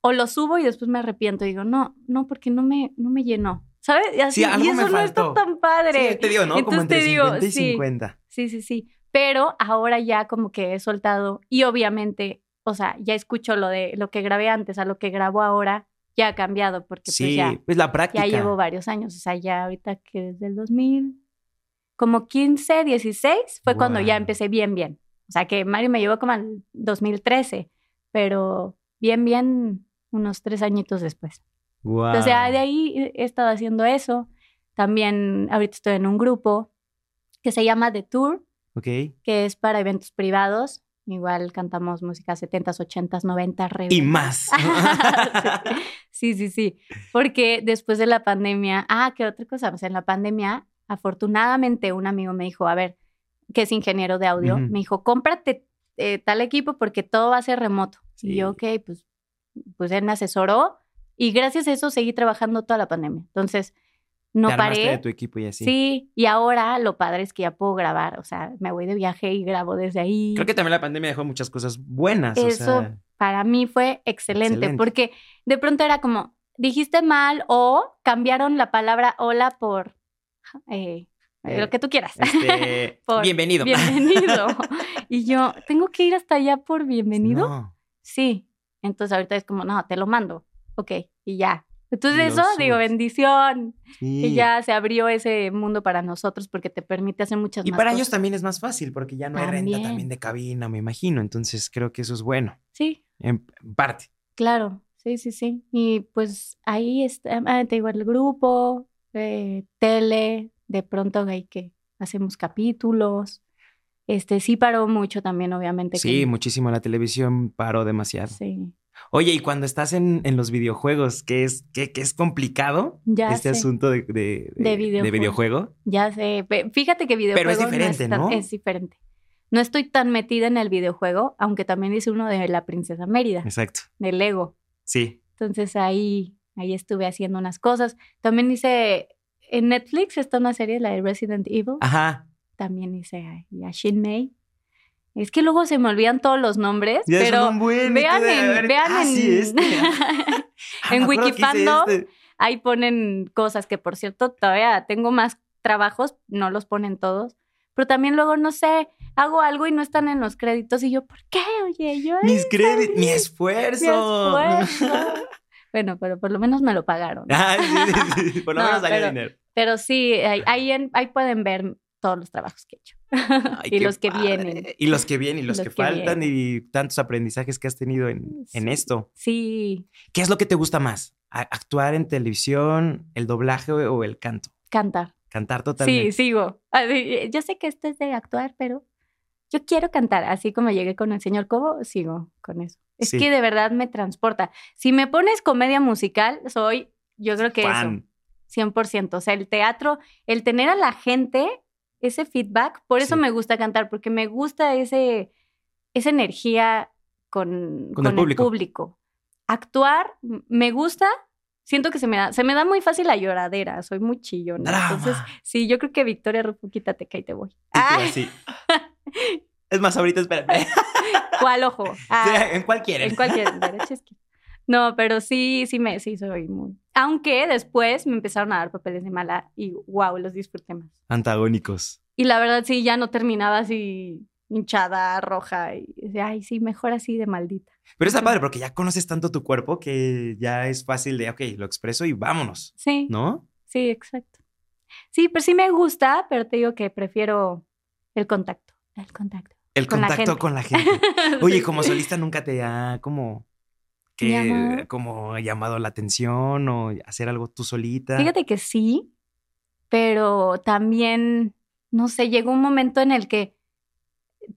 B: O lo subo y después me arrepiento, digo, no, no, porque no me, no me llenó. ¿Sabes? Y, así,
A: Sí, algo
B: y
A: me
B: eso no está
A: faltó.
B: tan padre.
A: Sí, te digo, ¿no? Como
B: Entonces te
A: entre
B: digo,
A: 50 y
B: sí.
A: 50.
B: Sí, sí, sí. Pero ahora ya como que he soltado y obviamente, o sea, ya escucho lo de lo que grabé antes a lo que grabo ahora, ya ha cambiado porque pues ya,
A: pues la práctica.
B: ya llevo varios años, o sea, ya ahorita que desde el 2000, como 15, 16, fue cuando ya empecé bien, bien. O sea, que Mario me llevó como al 2013, pero bien, bien unos tres añitos después. O sea, de ahí he estado haciendo eso. También ahorita estoy en un grupo que se llama The Tour, Que es para eventos privados. Igual cantamos música 70s, 80s, 90s, re
A: Y más. (laughs)
B: sí, sí, sí. Porque después de la pandemia, ah, ¿qué otra cosa? En la pandemia, afortunadamente un amigo me dijo, a ver, que es ingeniero de audio,
A: Ujú.
B: me dijo, cómprate eh, tal equipo porque todo va a ser remoto.
A: Sí.
B: Y yo, ok, pues, pues él me asesoró y gracias a eso seguí trabajando toda la pandemia. Entonces, no
A: Te
B: paré.
A: de tu equipo y así.
B: Sí, y ahora lo padre es que ya puedo grabar, o sea, me voy de viaje y grabo desde ahí.
A: Creo que también la pandemia dejó muchas cosas buenas. o
B: Eso
A: sea,
B: para mí fue excelente,
A: Excelente.
B: porque de pronto era como, dijiste mal o cambiaron la palabra hola por eh,
A: Eh,
B: lo que tú quieras.
A: este, (laughs)
B: Por
A: bienvenido.
B: Bienvenido. (laughs) y yo, ¿tengo que ir hasta allá por bienvenido?
A: No.
B: Sí. Entonces ahorita es como, no, te lo mando. Ok, y ya. Entonces eso, digo, bendición.
A: Sí.
B: Y ya se abrió ese mundo para nosotros porque te permite hacer muchas
A: Y
B: más
A: para
B: cosas.
A: ellos también es más fácil porque ya no hay renta
B: También.
A: de cabina, me imagino. Entonces creo que eso es bueno.
B: Sí,
A: En parte.
B: claro. Sí, sí, sí. Y pues ahí está, ah, te digo, el grupo, eh, tele, de pronto hay que hacemos capítulos. Este sí paró mucho también, obviamente.
A: Sí, muchísimo. La televisión paró demasiado.
B: sí.
A: Oye, y cuando estás en, en los videojuegos, que es, que, que es complicado
B: Ya
A: este
B: sé.
A: asunto de, de,
B: De videojuego.
A: videojuego.
B: Ya sé, fíjate que videojuego
A: es diferente,
B: es, tan-
A: ¿no?
B: es diferente. No estoy tan metida en el videojuego, aunque también hice uno de la princesa Mérida,
A: Exacto.
B: de Lego.
A: Sí.
B: Entonces ahí, ahí estuve haciendo unas cosas. También hice, en Netflix está una serie, la de Resident Evil.
A: Ajá.
B: También hice a, a Shin Mei. Es que luego se me olvidan todos los nombres,
A: Ya
B: pero
A: son buen,
B: vean en, vean
A: ah,
B: en,
A: sí, este. (laughs) Ah,
B: en Wikifandom.
A: este.
B: ahí ponen cosas que por cierto todavía tengo más trabajos, no los ponen todos, pero también luego no sé, hago algo y no están en los créditos y yo, ¿por qué? Oye, yo
A: Mis créditos, mi
B: mi
A: esfuerzo.
B: esfuerzo. (laughs) Bueno, pero por lo menos me lo pagaron.
A: Ah, sí, sí, sí, Por lo (laughs)
B: No,
A: menos salió
B: pero-
A: dinero.
B: Pero sí, ahí, ahí, en- ahí pueden ver todos los trabajos que he hecho.
A: Ay, (laughs)
B: y los que
A: padre.
B: vienen.
A: Y los que vienen y los,
B: Los
A: que,
B: que
A: faltan y tantos aprendizajes que has tenido en, en
B: Sí.
A: esto.
B: Sí,
A: ¿Qué es lo que te gusta más? ¿A- ¿Actuar en televisión, el doblaje o el canto?
B: cantar.
A: Cantar
B: Sí,
A: totalmente.
B: sigo. Así, yo sé que esto es de actuar, pero yo quiero cantar. Así como llegué con el señor Cobo, sigo con eso. Es
A: Sí.
B: que de verdad me transporta. Si me pones comedia musical, soy, yo creo que eso.
A: Fan.
B: 100%. O sea, el teatro, el tener a la gente, ese feedback, por eso
A: Sí.
B: me gusta cantar, porque me gusta ese, esa energía con,
A: Con el público.
B: público. Actuar, me gusta, siento que se me da, se me da muy fácil la lloradera, soy muy chillona.
A: Drama.
B: Entonces, sí, yo creo que Victoria Rufo, quítate que ahí te voy. Ah. (laughs)
A: Es más, ahorita espérate. (laughs)
B: ¿Cuál ojo? Ah,
A: ¿En cuál quieres?
B: en cualquier derecha. No, pero sí, sí me, sí soy muy. Aunque después me empezaron a dar papeles de mala y wow, los disfruté más.
A: Antagónicos.
B: Y la verdad sí, ya no terminaba así hinchada, roja y decía, ay, sí, mejor así de maldita.
A: Pero está padre porque ya conoces tanto tu cuerpo que ya es fácil de, ok, lo expreso y vámonos,
B: Sí,
A: ¿no?
B: sí, exacto. Sí, pero sí me gusta, pero te digo que prefiero el contacto. El contacto.
A: El
B: Con
A: contacto con la gente. (laughs) Oye, como solista nunca te ha como que como llamado la atención o hacer algo tú solita.
B: Fíjate que sí, pero también, no sé, llegó un momento en el que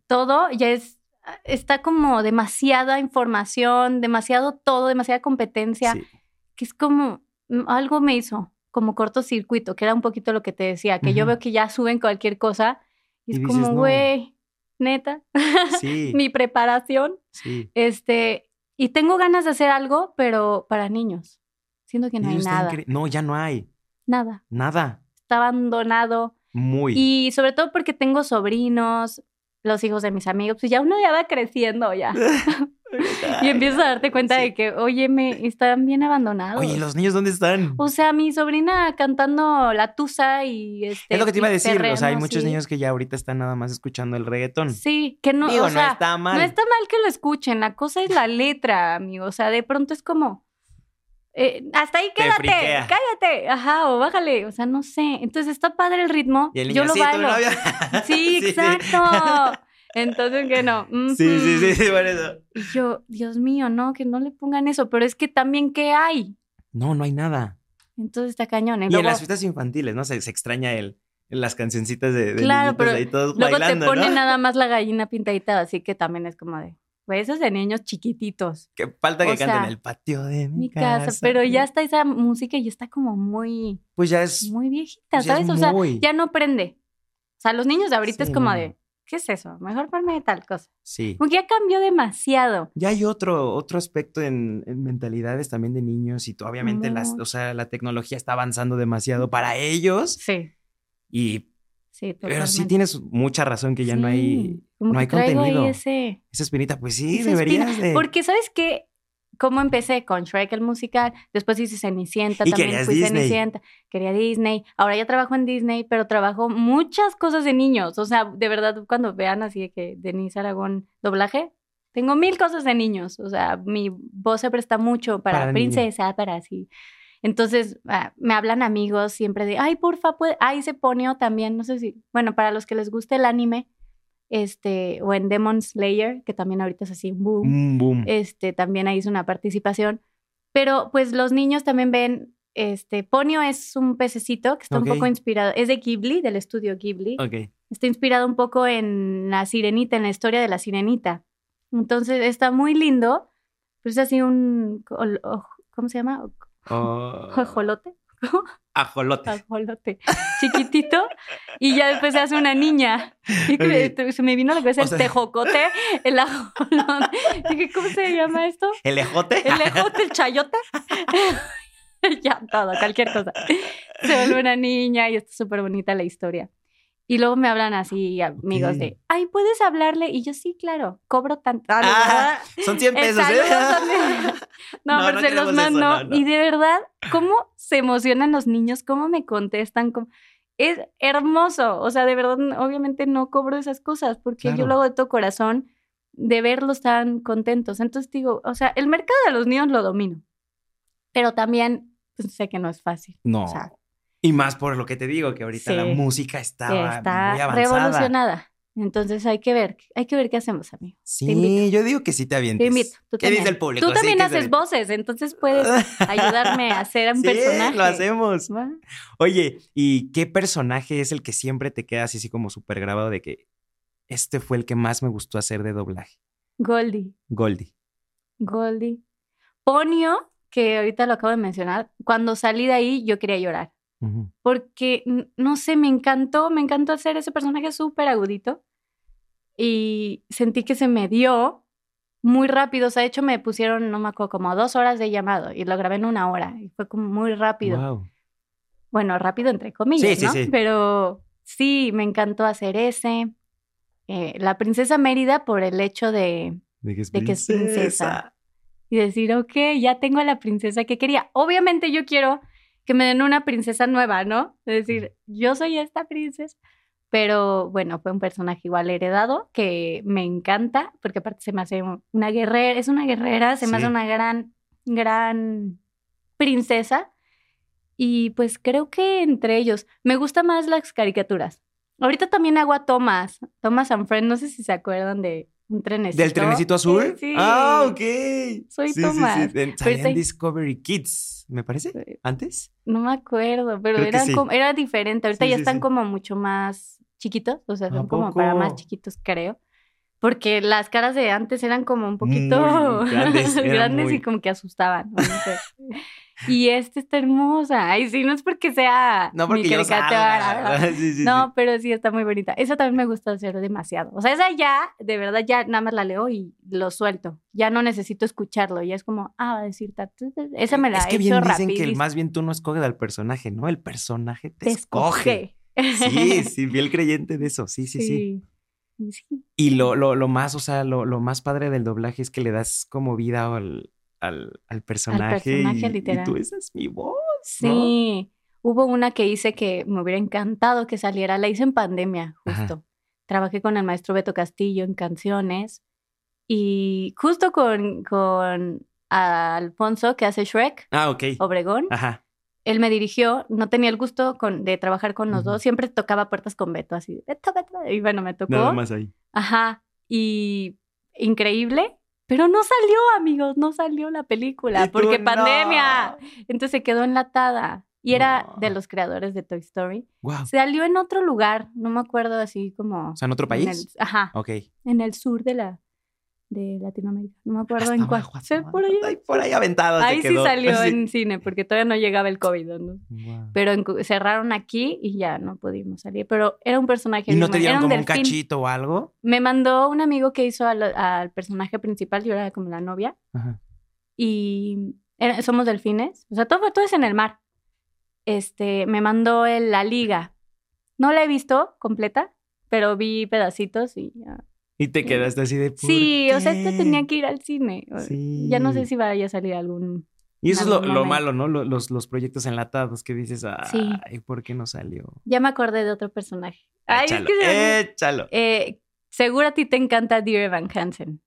B: todo ya es, está como demasiada información, demasiado todo, demasiada competencia,
A: Sí.
B: que es como, mm, algo me hizo como cortocircuito, que era un poquito lo que te decía, que yo
A: Ujú.
B: veo que ya suben cualquier cosa y,
A: Y
B: es
A: dices,
B: como,
A: "No".
B: güey, neta, (laughs)
A: Sí.
B: mi preparación,
A: sí.
B: este, y tengo ganas de hacer algo, pero para niños. Siento que no hay nada,
A: No, ya no hay.
B: nada
A: Nada.
B: está abandonado.
A: Muy.
B: Y sobre todo porque tengo sobrinos, los hijos de mis amigos, pues ya uno ya va creciendo ya. (laughs) y empiezas a darte cuenta
A: Sí.
B: de que, oye, me están bien abandonados.
A: Oye, ¿y ¿los niños dónde están?
B: O sea, mi sobrina cantando la tusa y este.
A: es lo que te iba a decir. o sea, hay muchos niños que ya ahorita están nada más escuchando el reggaetón.
B: Sí, que no,
A: Digo,
B: o sea,
A: no está mal.
B: no está mal que lo escuchen, la cosa es la letra, amigo. O sea, de pronto es como. eh, hasta ahí
A: Te
B: quédate, cállate, ajá, o bájale, o sea, no sé. Entonces está padre el ritmo,
A: Y el
B: yo
A: niño,
B: lo
A: sí, tu (laughs)
B: bailo. Sí, exacto. Entonces que no.
A: Sí, sí, sí,
B: ujú.
A: sí, por eso.
B: Y yo, Dios mío, no, que no le pongan eso, pero es que también qué hay.
A: No, no hay nada.
B: Entonces está cañón. Y
A: Y en
B: luego,
A: las fiestas infantiles, ¿no? Se, se extraña el, las cancioncitas de, de
B: Claro, pero
A: ahí todos
B: luego
A: bailando,
B: te ponen
A: ¿no?
B: nada más la gallina pintadita, así que también es como de, pues eso es de niños chiquititos.
A: Que falta que
B: o
A: canten
B: sea,
A: el patio de mi,
B: Mi casa, pero ya está esa música y está como muy,
A: Pues ya es.
B: muy viejita,
A: pues
B: ¿sabes? O sea,
A: muy-
B: ya no prende. O sea, los niños de ahorita
A: Sí,
B: es como
A: no.
B: de, ¿qué es eso? Mejor ponme tal cosa.
A: Sí.
B: Como que ya cambió demasiado.
A: Ya hay otro, otro aspecto en, en mentalidades también de niños y tú- obviamente las, o sea, la tecnología está avanzando demasiado para ellos
B: Sí,
A: y
B: sí,
A: pero sí
B: totalmente.
A: tienes mucha razón que ya no hay
B: Sí, como
A: no hay
B: traigo ahí
A: contenido.
B: ese,
A: esa espinita, pues sí,
B: esa
A: deberías
B: espina.
A: de
B: Porque, ¿sabes qué? Cómo empecé con Shrek el musical, después hice Cenicienta,
A: Y
B: también fui
A: Disney.
B: Cenicienta, quería Disney, ahora ya trabajo en Disney, pero trabajo muchas cosas de niños, o sea, de verdad, cuando vean así de que Denise Aragón doblaje, tengo mil cosas de niños, o sea, mi voz se presta mucho para,
A: Para niños.
B: princesa, para así. Entonces, ah, me hablan amigos siempre de, ay, porfa, puede... Ay, se Ponio también, no sé si, bueno, para los que les guste el anime, este, o en Demon Slayer, que también ahorita es así boom,
A: un boom.
B: este, también ahí hizo una participación. Pero pues los niños también ven, este, Ponio es un pececito que está
A: Ok.
B: un poco inspirado, es de Ghibli, del estudio Ghibli.
A: ok.
B: Está inspirado un poco en la sirenita, en la historia de la sirenita. Entonces está muy lindo, pero es así un, ¿cómo se llama?
A: Oh,
B: Ajolote.
A: ajolote.
B: Ajolote. Chiquitito. Y ya después se hace una niña. Y que- se me vino a la cabeza
A: O
B: el
A: sea-
B: tejocote, el ajolote. (laughs) Dije, ¿cómo se llama esto?
A: ¿El ejote?
B: El ejote, el chayote. (laughs) ya, todo, cualquier cosa. Se vuelve una niña y está súper bonita la historia. Y luego me hablan así amigos
A: Ok.
B: de, ay, ¿puedes hablarle? Y yo, sí, claro, cobro tanto. Ah,
A: Ah, son 100
B: El
A: pesos, ¿eh? (laughs)
B: No,
A: No,
B: pero
A: no
B: se los mando.
A: no.
B: Y de verdad, cómo se emocionan los niños, cómo me contestan. cómo- Es hermoso. O sea, de verdad, obviamente no cobro esas cosas porque yo
A: Claro.
B: lo hago de todo corazón de verlos tan contentos. Entonces digo, o sea, el mercado de los niños lo domino. Pero también pues, sé que no es fácil.
A: No.
B: O sea,
A: y más por lo que te digo, que ahorita la música está,
B: está
A: muy avanzada.
B: revolucionada. Entonces hay que ver, hay que ver qué hacemos, amigo.
A: Sí, yo digo que sí te avientes.
B: Te invito. Tú
A: ¿Qué
B: también.
A: dice el público?
B: Tú también
A: ¿qué
B: haces voces, entonces puedes (laughs) ayudarme a hacer un
A: Sí,
B: personaje.
A: lo hacemos.
B: ¿Va?
A: Oye, ¿y qué personaje es el que siempre te queda así, así como súper grabado de que este fue el que más me gustó hacer de doblaje?
B: Goldie.
A: Goldie.
B: Goldie. Ponio, que ahorita lo acabo de mencionar, cuando salí de ahí yo quería llorar. Porque, no sé, me encantó, me encantó hacer ese personaje súper agudito. Y sentí que se me dio muy rápido. O sea, de hecho me pusieron, no me acuerdo, como dos horas de llamado y lo grabé en una hora. Y fue como muy rápido.
A: Guau.
B: Bueno, rápido entre comillas,
A: Sí,
B: ¿no?
A: sí.
B: Pero sí, me encantó hacer ese. Eh, la princesa Mérida por el hecho de,
A: De que es
B: De que es
A: princesa.
B: princesa. y decir, ok, ya tengo a la princesa que quería. Obviamente yo quiero que me den una princesa nueva, ¿no? Es decir, yo soy esta princesa. Pero bueno, fue un personaje igual heredado que me encanta, porque aparte se me hace una guerrera, es una guerrera, se me hace una gran, gran princesa. Y pues creo que entre ellos, me gustan más las caricaturas. Ahorita también hago a Thomas, Thomas and Friend, no sé si se acuerdan de un trenecito.
A: ¿Del trenecito azul?
B: Sí.
A: Ah, ok.
B: Soy
A: Sí, sí, salía en Discovery Kids, me parece. ¿Antes?
B: No me acuerdo, pero
A: Creo que
B: era,
A: sí.
B: como- era diferente. Ahorita ya están como mucho más chiquitos, o sea,
A: ¿A
B: son como para más chiquitos, creo. Porque las caras de antes eran como un poquito
A: Muy grandes, (laughs) eran
B: grandes
A: muy-
B: y como que asustaban. o no sé. y esta está hermosa. Ay, sí, no es porque sea
A: No, porque yo. (laughs) Sí, sí,
B: No, pero sí está muy bonita. Esa también me gusta hacer demasiado. O sea, esa ya, de verdad, ya nada más la leo y lo suelto. Ya no necesito escucharlo. Ya es como, ah, va a decir, esa me la
A: es que bien dicen que más bien tú no escoges al personaje, ¿no? El personaje te, escoge. Sí, (laughs) sí, fiel creyente de eso. Sí, sí, sí.
B: Sí.
A: Y lo, lo, lo más, o sea, lo, lo más padre del doblaje es que le das como vida al, al, al personaje.
B: personaje,
A: y, tú, esa es mi voz.
B: Sí. Hubo una que hice que me hubiera encantado que saliera. La hice en pandemia,
A: Ajá.
B: justo. Trabajé con el maestro Beto Castillo en canciones. Y justo con, con Alfonso, que hace Shrek,
A: Ah, ok.
B: Obregón.
A: Ajá.
B: Él me dirigió, no tenía el gusto con- de trabajar con los dos, siempre tocaba puertas con Beto, así, Beto, Beto, y bueno, me tocó.
A: Nada más ahí.
B: Ajá, y increíble, pero no salió, amigos, no salió la película, porque
A: no.
B: pandemia, entonces se quedó enlatada. Y era
A: No.
B: de los creadores de Toy Story.
A: Wow.
B: Salió en otro lugar, no me acuerdo así como...
A: O sea, en otro
B: en
A: país.
B: el- ajá,
A: Ok.
B: en el sur de la de Latinoamérica. No me acuerdo
A: Hasta
B: en cuál. por ahí.
A: Ay, por ahí aventado.
B: Ahí sí
A: quedó.
B: salió (laughs)
A: Sí.
B: en cine, porque todavía no llegaba el COVID, ¿no? Pero en- cerraron aquí y ya no pudimos salir. Pero era un personaje.
A: ¿Y no te dieron como un
B: delfín.
A: cachito o algo?
B: Me mandó un amigo que hizo al, al personaje principal, yo era como la novia,
A: Ajá.
B: y era- somos delfines. O sea, todo, todo es en el mar. Este, me mandó el- la liga. No la he visto completa, pero vi pedacitos y ya.
A: Y te
B: Sí.
A: quedaste así de. ¿por
B: Sí, o sea, esto
A: qué?
B: tenía que ir al cine.
A: Sí.
B: Ya no sé si vaya a salir algún.
A: Y eso es lo, lo malo, ¿no? Lo- Los, los proyectos enlatados que dices, ay,
B: Sí.
A: ¿por qué no salió?
B: Ya me acordé de otro personaje. Ay, es
A: échalo,
B: que me-
A: échalo.
B: Eh, seguro a ti te encanta Dear Evan Hansen.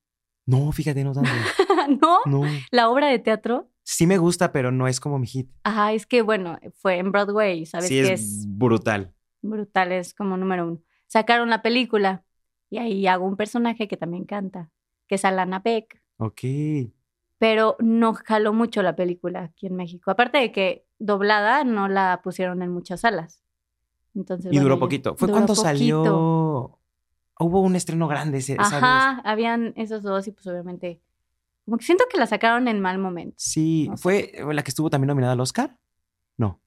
A: No, fíjate, no tanto. (laughs)
B: ¿No?
A: No.
B: La obra de teatro.
A: Sí me gusta, pero no es como mi hit.
B: Ajá, es que bueno, fue en Broadway, ¿sabes
A: sí,
B: qué
A: es,
B: es?
A: brutal.
B: brutal, es como número uno. Sacaron la película y ahí hago un personaje que también canta, que es Alana Beck,
A: Ok.
B: pero no jaló mucho la película aquí en México. Aparte de que doblada no la pusieron en muchas salas. Entonces,
A: Y duró poquito. Fue
B: duró
A: cuando
B: poquito.
A: salió. Hubo un estreno grande ese, esa vez.
B: Ajá, habían esos dos y pues obviamente, como que siento que la sacaron en mal momento.
A: Sí,
B: No sé.
A: fue la que estuvo también nominada al Oscar. No,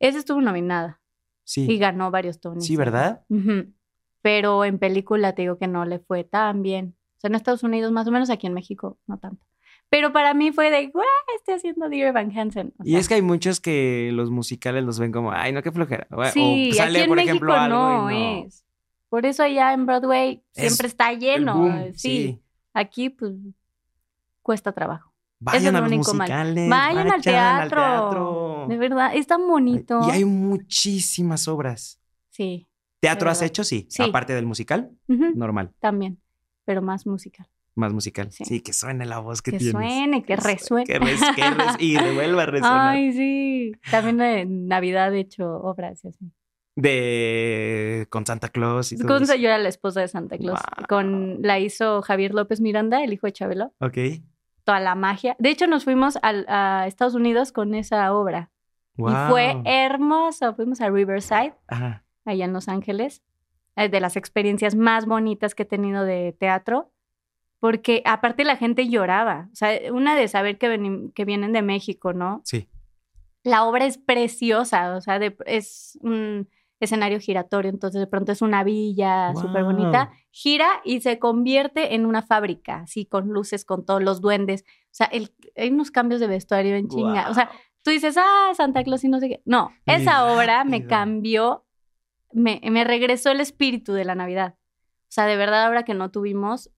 B: Esa estuvo nominada
A: sí.
B: y ganó varios Tonys.
A: Sí, ¿verdad?
B: Ujú. Pero en película te digo que no le fue tan bien. O sea, en Estados Unidos, más o menos aquí en México, no tanto. Pero para mí fue de, güey, estoy haciendo Dear Evan Hansen. O
A: Y es que hay muchos que los musicales los ven como, ay, no, qué flojera. O-
B: sí,
A: o sale,
B: aquí en
A: por
B: México
A: ejemplo, algo
B: no, es. Por eso allá en Broadway
A: Es
B: siempre está lleno.
A: boom,
B: eh, sí. Aquí, pues, cuesta trabajo.
A: Vayan
B: es
A: a los
B: mal. Vayan al teatro.
A: teatro.
B: De verdad, es tan bonito.
A: Y hay muchísimas obras.
B: Sí.
A: ¿Teatro has hecho? Sí.
B: Sí.
A: Aparte del musical, normal.
B: También, pero más musical.
A: Más musical.
B: Sí.
A: Sí, que suene la voz que,
B: Que
A: tienes.
B: suene, que resuene.
A: Que res- que res- (laughs) y revuelva a resonar.
B: Ay, sí. También en Navidad he hecho obras y así.
A: De con Santa Claus y todo
B: Con,
A: eso.
B: yo era la esposa de Santa Claus. Con, la hizo Javier López Miranda, el hijo de Chabelo.
A: Ok.
B: Toda la magia. De hecho, nos fuimos al- a Estados Unidos con esa obra.
A: Wow.
B: Y fue hermoso. Fuimos a Riverside,
A: Ajá.
B: Allá en Los Ángeles. Es de las experiencias más bonitas que he tenido de teatro. Porque aparte la gente lloraba. O sea, una de saber que, veni- que vienen de México, ¿no?
A: Sí.
B: La obra es preciosa. O sea, de- es un escenario giratorio. Entonces, de pronto es una villa súper bonita.
A: Wow.
B: Gira y se convierte en una fábrica, así con luces, con todos los duendes. O sea, el- hay unos cambios de vestuario en chinga. O sea, tú dices, ah, Santa Claus y no sé qué. No, esa obra me cambió, me, me regresó el espíritu de la Navidad. O sea, de verdad, ahora que no tuvimos,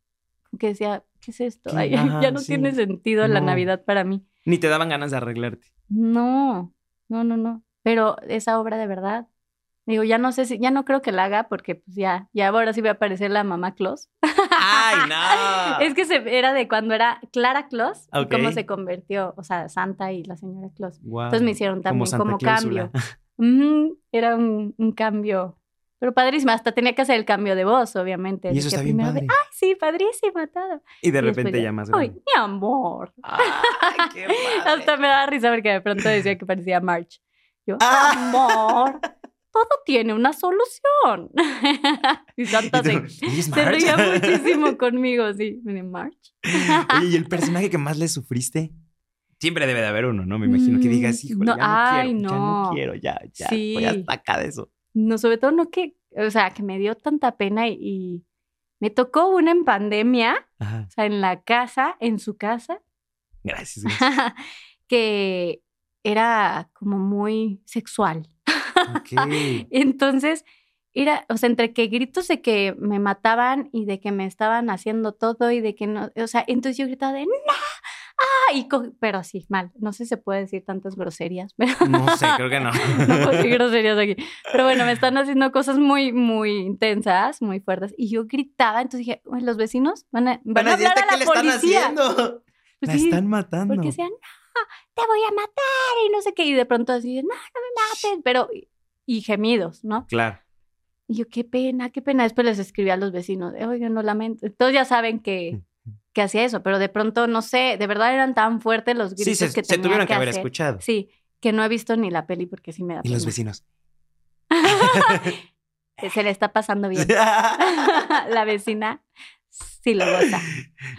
B: que decía, ¿qué es esto?
A: ¿Qué?
B: Ay, (laughs)
A: Ajá,
B: ya no
A: sí.
B: tiene sentido la. Navidad para mí.
A: Ni te daban ganas de arreglarte.
B: No, no, no, no. Pero esa obra de verdad. Digo, ya no sé si, ya no creo que la haga porque pues ya, ya ahora sí va a aparecer la mamá Claus.
A: ¡Ay, (laughs) no!
B: Es que se, era de cuando era Clara Claus y cómo se convirtió, o sea, Santa y la señora Claus.
A: Guau.
B: Entonces me hicieron también como,
A: Cláusula.
B: cambio. (laughs) Ujú, Era un, un cambio, pero padrísimo. Hasta tenía que hacer el cambio de voz, obviamente.
A: Y eso está bien padre.
B: Ay, sí, padrísimo todo.
A: Y de
B: Y después
A: repente
B: ya,
A: ya más
B: Ay,
A: grande.
B: mi amor. (laughs)
A: ¡Ay, qué! (laughs)
B: Hasta me daba risa porque de pronto decía que parecía March. Yo,
A: Ah.
B: amor, (laughs) todo tiene una solución. y Santa se,
A: "¿Y es
B: se
A: Marge?"
B: reía muchísimo conmigo, sí. March.
A: Oye, ¿y el personaje que más le sufriste? Siempre debe de haber uno, ¿no? Me imagino que digas,
B: Mm,
A: híjole,
B: no,
A: ya no
B: ay,
A: quiero, ya no
B: no.
A: quiero, ya, ya,
B: Sí.
A: voy hasta acá de eso.
B: No, sobre todo no que, o sea, que me dio tanta pena y, y me tocó una en pandemia,
A: Ajá,
B: o sea, en la casa, en su casa,
A: gracias. (laughs) gracias.
B: que era como muy sexual. (laughs) Entonces, era, o sea, entre que gritos de que me mataban y de que me estaban haciendo todo y de que no, o sea, entonces yo gritaba de ¡No! ¡Ah! Y pero sí, mal. No sé si se puede decir tantas groserías, pero
A: No sé, creo que no. (laughs)
B: no puedo decir groserías aquí. Pero bueno, me están haciendo cosas muy, muy intensas, muy fuertes. Y yo gritaba, entonces dije, "Uy, los vecinos van a, van a hablar
A: ¿qué
B: a la
A: están
B: policía.
A: haciendo?
B: Pues
A: La
B: sí,
A: están matando.
B: porque decían, no, te voy a matar y no sé qué. Y de pronto así, no, no me mates. Pero, y gemidos, ¿no?
A: Claro.
B: Y yo, qué pena, qué pena. Después les escribí a los vecinos, oigan, no lamento. Todos ya saben que, que hacía eso, pero de pronto, no sé, de verdad eran tan fuertes los gritos
A: Sí, se,
B: que
A: se
B: tenía
A: tuvieron que,
B: que
A: haber
B: hacer.
A: escuchado.
B: Sí, que no he visto ni la peli porque sí me da
A: Y los vecinos. (laughs)
B: Se le está pasando bien. (laughs) la vecina sí lo goza.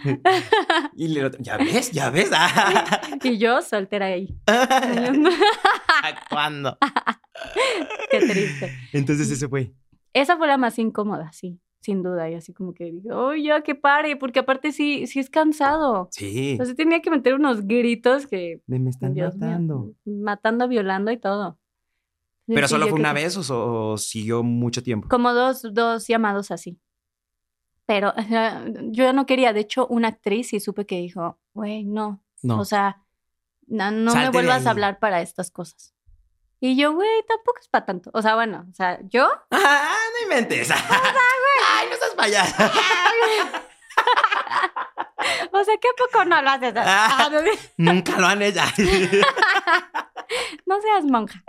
B: (laughs)
A: y le ¿ya ves? ¿Ya ves?
B: Y yo soltera ahí.
A: Actuando.
B: Qué triste.
A: Entonces ese fue.
B: Esa fue la más incómoda, sí, sin duda. Y así como que dije, oh, ya que pare, porque aparte sí, sí es cansado.
A: Sí.
B: Entonces tenía que meter unos gritos que
A: De me están
B: Dios mío,
A: matando.
B: matando, violando y todo.
A: ¿Pero
B: Sí,
A: solo fue una
B: que-
A: vez o, o siguió mucho tiempo?
B: Como dos, dos llamados así. Pero (laughs) yo ya no quería. De hecho, una actriz sí supe que dijo, güey, no.
A: No.
B: O sea, no, no me vuelvas a hablar para estas cosas. Y yo, güey, tampoco es para tanto. O sea, bueno, o sea, yo (laughs)
A: ¡Ah, no inventes! (laughs) ¡Ay, no estás payasa! (laughs)
B: O sea, ¿qué poco no lo haces?
A: Ah.
B: Ah,
A: Nunca lo han hecho.
B: no seas monja.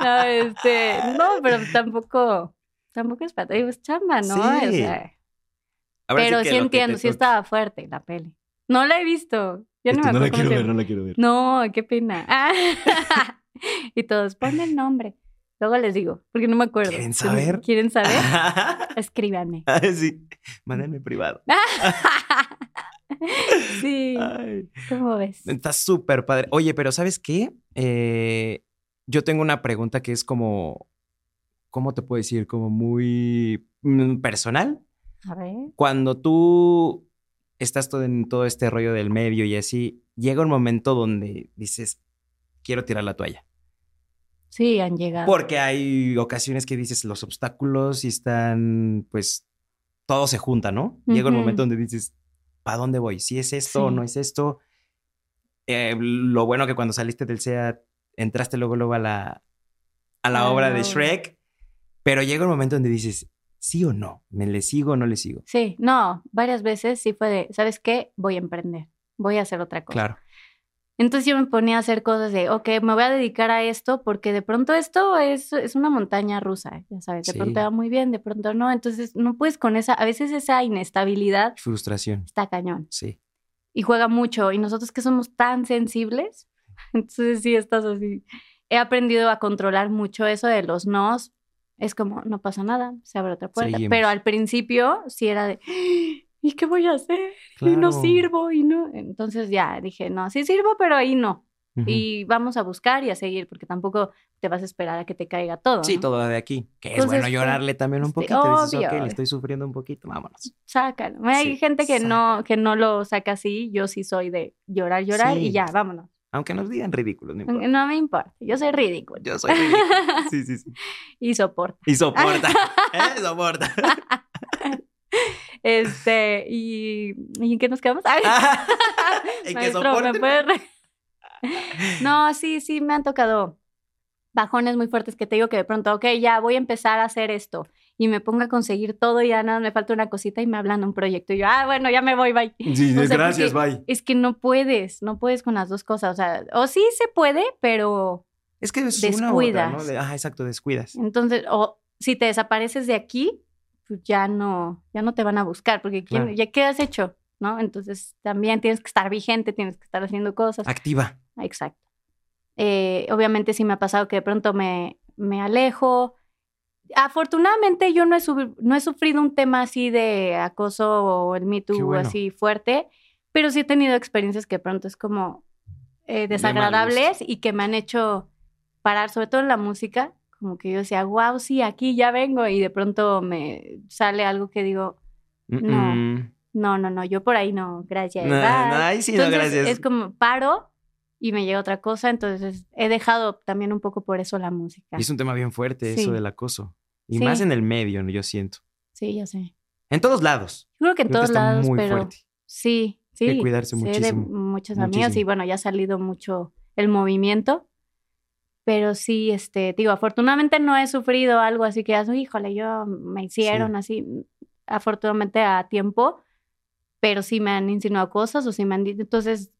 B: No, este, no, pero tampoco, tampoco es para digo, es chamba, ¿no?
A: Sí.
B: O sea,
A: Ahora
B: pero sí entiendo, sí
A: toque.
B: estaba fuerte la peli. No la he visto. Ya no me
A: Este,
B: acuerdo
A: no la quiero ver, no la quiero ver.
B: No, qué pena. Ah. (laughs) y todos, pon el nombre. Luego les digo, porque no me acuerdo.
A: ¿Quieren saber?
B: ¿Quieren saber? (laughs) Escríbanme.
A: sí, mándenme privado. (laughs)
B: sí,
A: Ay,
B: ¿cómo ves?
A: está súper padre. Oye, pero ¿sabes qué? Eh, yo tengo una pregunta que es como, ¿cómo te puedo decir? Como muy mm, personal.
B: A ver.
A: Cuando tú estás todo en todo este rollo del medio y así, llega un momento donde dices, quiero tirar la toalla.
B: Sí, han llegado.
A: Porque hay ocasiones que dices, los obstáculos y están, pues, todo se junta, ¿no? Llega un momento donde dices, ¿para dónde voy? ¿Si es esto o no es esto? Eh, lo bueno que cuando saliste del SEA, entraste luego, luego a la, a la obra de. Shrek, pero llega un momento donde dices, ¿Sí o no? ¿Me le sigo o no le sigo?
B: Sí, no, varias veces sí fue de, ¿sabes qué? Voy a emprender, voy a hacer otra cosa.
A: Claro.
B: Entonces yo me ponía a hacer cosas de, ok, me voy a dedicar a esto porque de pronto esto es, es una montaña rusa, ya sabes, de
A: Sí.
B: pronto va muy bien, de pronto no, entonces no puedes con esa, a veces esa inestabilidad
A: Frustración.
B: está cañón
A: Sí.
B: y juega mucho y nosotros que somos tan sensibles, (laughs) entonces sí estás así. He aprendido a controlar mucho eso de los nos, es como, no pasa nada, se abre otra puerta,
A: Seguimos.
B: pero al principio sí era de, ¿y qué voy a hacer? Y no
A: Claro.
B: sirvo y no, entonces ya dije, no, sí sirvo, pero ahí no
A: Ujú.
B: y vamos a buscar y a seguir, porque tampoco te vas a esperar a que te caiga todo.
A: Sí,
B: ¿no?
A: todo de aquí. Que es
B: Entonces,
A: bueno llorarle también un poquito. Dices,
B: obvio.
A: ok, le estoy sufriendo un poquito, vámonos.
B: Sácalo. Hay
A: Sí,
B: gente que no, que no lo saca así. Yo sí soy de llorar, llorar
A: Sí.
B: y ya, vámonos.
A: Aunque nos digan ridículos, no importa.
B: No me importa. Yo soy ridículo.
A: Yo soy ridículo. Sí, sí, sí. (laughs)
B: y soporta.
A: Y soporta. ¿eh? (laughs) (laughs) Soporta. (laughs)
B: Este, y, ¿y en qué nos quedamos? Ay, (laughs) (laughs)
A: ¿En qué
B: maestro? ¿me puede re- No, sí, sí, me han tocado bajones muy fuertes que te digo que de pronto, ok, ya voy a empezar a hacer esto y me pongo a conseguir todo y ya nada, me falta una cosita y me hablan de un proyecto y yo, ah, bueno, ya me voy, bye.
A: Sí,
B: O sea,
A: gracias, bye.
B: Es que no puedes, no puedes con las dos cosas, o sea, o sí se puede, pero
A: Es que es una u otra, ¿no?
B: descuidas.
A: De- Ajá, exacto, descuidas.
B: entonces, o si te desapareces de aquí, pues ya no, ya no te van a buscar, porque ¿quién-
A: Claro.
B: ya qué has hecho, ¿no? Entonces también tienes que estar vigente, tienes que estar haciendo cosas.
A: Activa.
B: Exacto. Eh, obviamente sí me ha pasado que de pronto me, me alejo. Afortunadamente yo no he, sub- no he sufrido un tema así de acoso o el Me Too
A: bueno.
B: así fuerte, pero sí he tenido experiencias que de pronto es como eh, desagradables y que me han hecho parar, sobre todo en la música, como que yo decía, wow, sí, aquí ya vengo y de pronto me sale algo que digo, No.
A: Mm,
B: no, no, no, yo por ahí no, gracias.
A: no,
B: bye".
A: no, ahí sí, no,
B: Entonces,
A: gracias.
B: Es como paro y me llega otra cosa, entonces he dejado también un poco por eso la música.
A: Y es un tema bien fuerte eso
B: Sí.
A: del acoso. Y
B: Sí.
A: más en el medio, yo siento.
B: Sí, ya sé.
A: En todos lados.
B: Yo creo que en
A: Creo que
B: todos
A: está
B: lados,
A: muy
B: pero
A: fuerte.
B: sí, sí.
A: que cuidarse
B: sé
A: muchísimo,
B: de muchos amigos y
A: muchísimo.
B: bueno, ya ha salido mucho el movimiento. Pero sí, este, digo, afortunadamente no he sufrido algo así que, híjole, yo me hicieron así, afortunadamente a tiempo, pero sí me han insinuado cosas o sí me han dicho, entonces,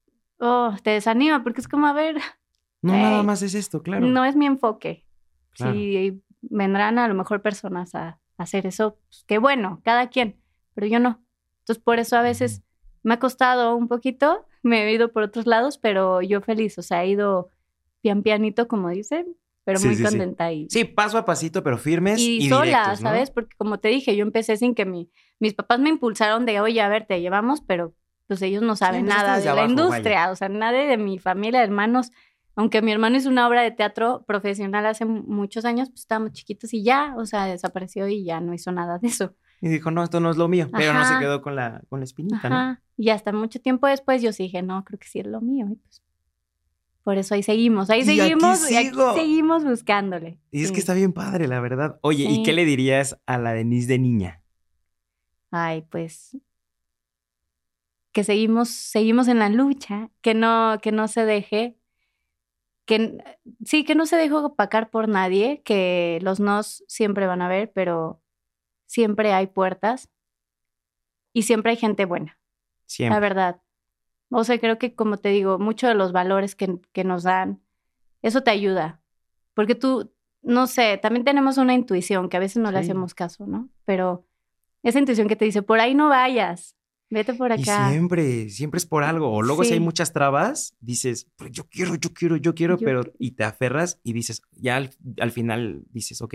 B: oh, te desanima porque es como, a ver, (laughs)
A: No, nada
B: Ey,
A: más es esto, claro.
B: no es mi enfoque.
A: Claro.
B: Si vendrán a lo mejor personas a, a hacer eso, pues, qué bueno, cada quien, pero yo no. Entonces, por eso a veces me ha costado un poquito, me he ido por otros lados, pero yo feliz, o sea, he ido pian pianito, como dicen, pero
A: Sí,
B: muy
A: sí, sí.
B: contenta y,
A: Sí, paso a pasito, pero firmes y,
B: y sola,
A: directos, ¿no?
B: ¿sabes? Porque como te dije, yo empecé sin que mi, mis papás me impulsaron de, oye, a ver, te llevamos, pero pues ellos no saben nada de la industria, o sea, nadie de mi familia, hermanos, aunque mi hermano hizo una obra de teatro profesional hace mu- muchos años, pues estábamos chiquitos y ya, o sea, desapareció y ya no hizo nada de eso.
A: Y dijo, no, esto no es lo mío. Pero no se quedó con la, con la espinita, ¿no?
B: Ajá. Y hasta mucho tiempo después yo sí dije, no, creo que sí es lo mío. Y pues, por eso ahí seguimos, ahí
A: Y aquí
B: seguimos, y aquí seguimos buscándole.
A: Y es
B: Sí.
A: que está bien padre, la verdad. Oye, ¿y qué le dirías a la Denise de niña?
B: Ay, pues que seguimos, seguimos en la lucha, que no, que no se deje, que sí, que no se deje opacar por nadie, que los nos siempre van a haber, pero siempre hay puertas y siempre hay gente buena,
A: Siempre.
B: la verdad. O sea, creo que como te digo, muchos de los valores que, que nos dan, eso te ayuda, porque tú, no sé, también tenemos una intuición que a veces no le
A: Sí.
B: hacemos caso, ¿no? Pero esa intuición que te dice, por ahí no vayas, vete por
A: Y
B: acá.
A: siempre, siempre es por algo. O luego si hay
B: Sí.
A: muchas trabas, dices, "Pero yo quiero, yo quiero, yo quiero,
B: Yo
A: pero y te aferras y dices, ya al, al final dices, ok,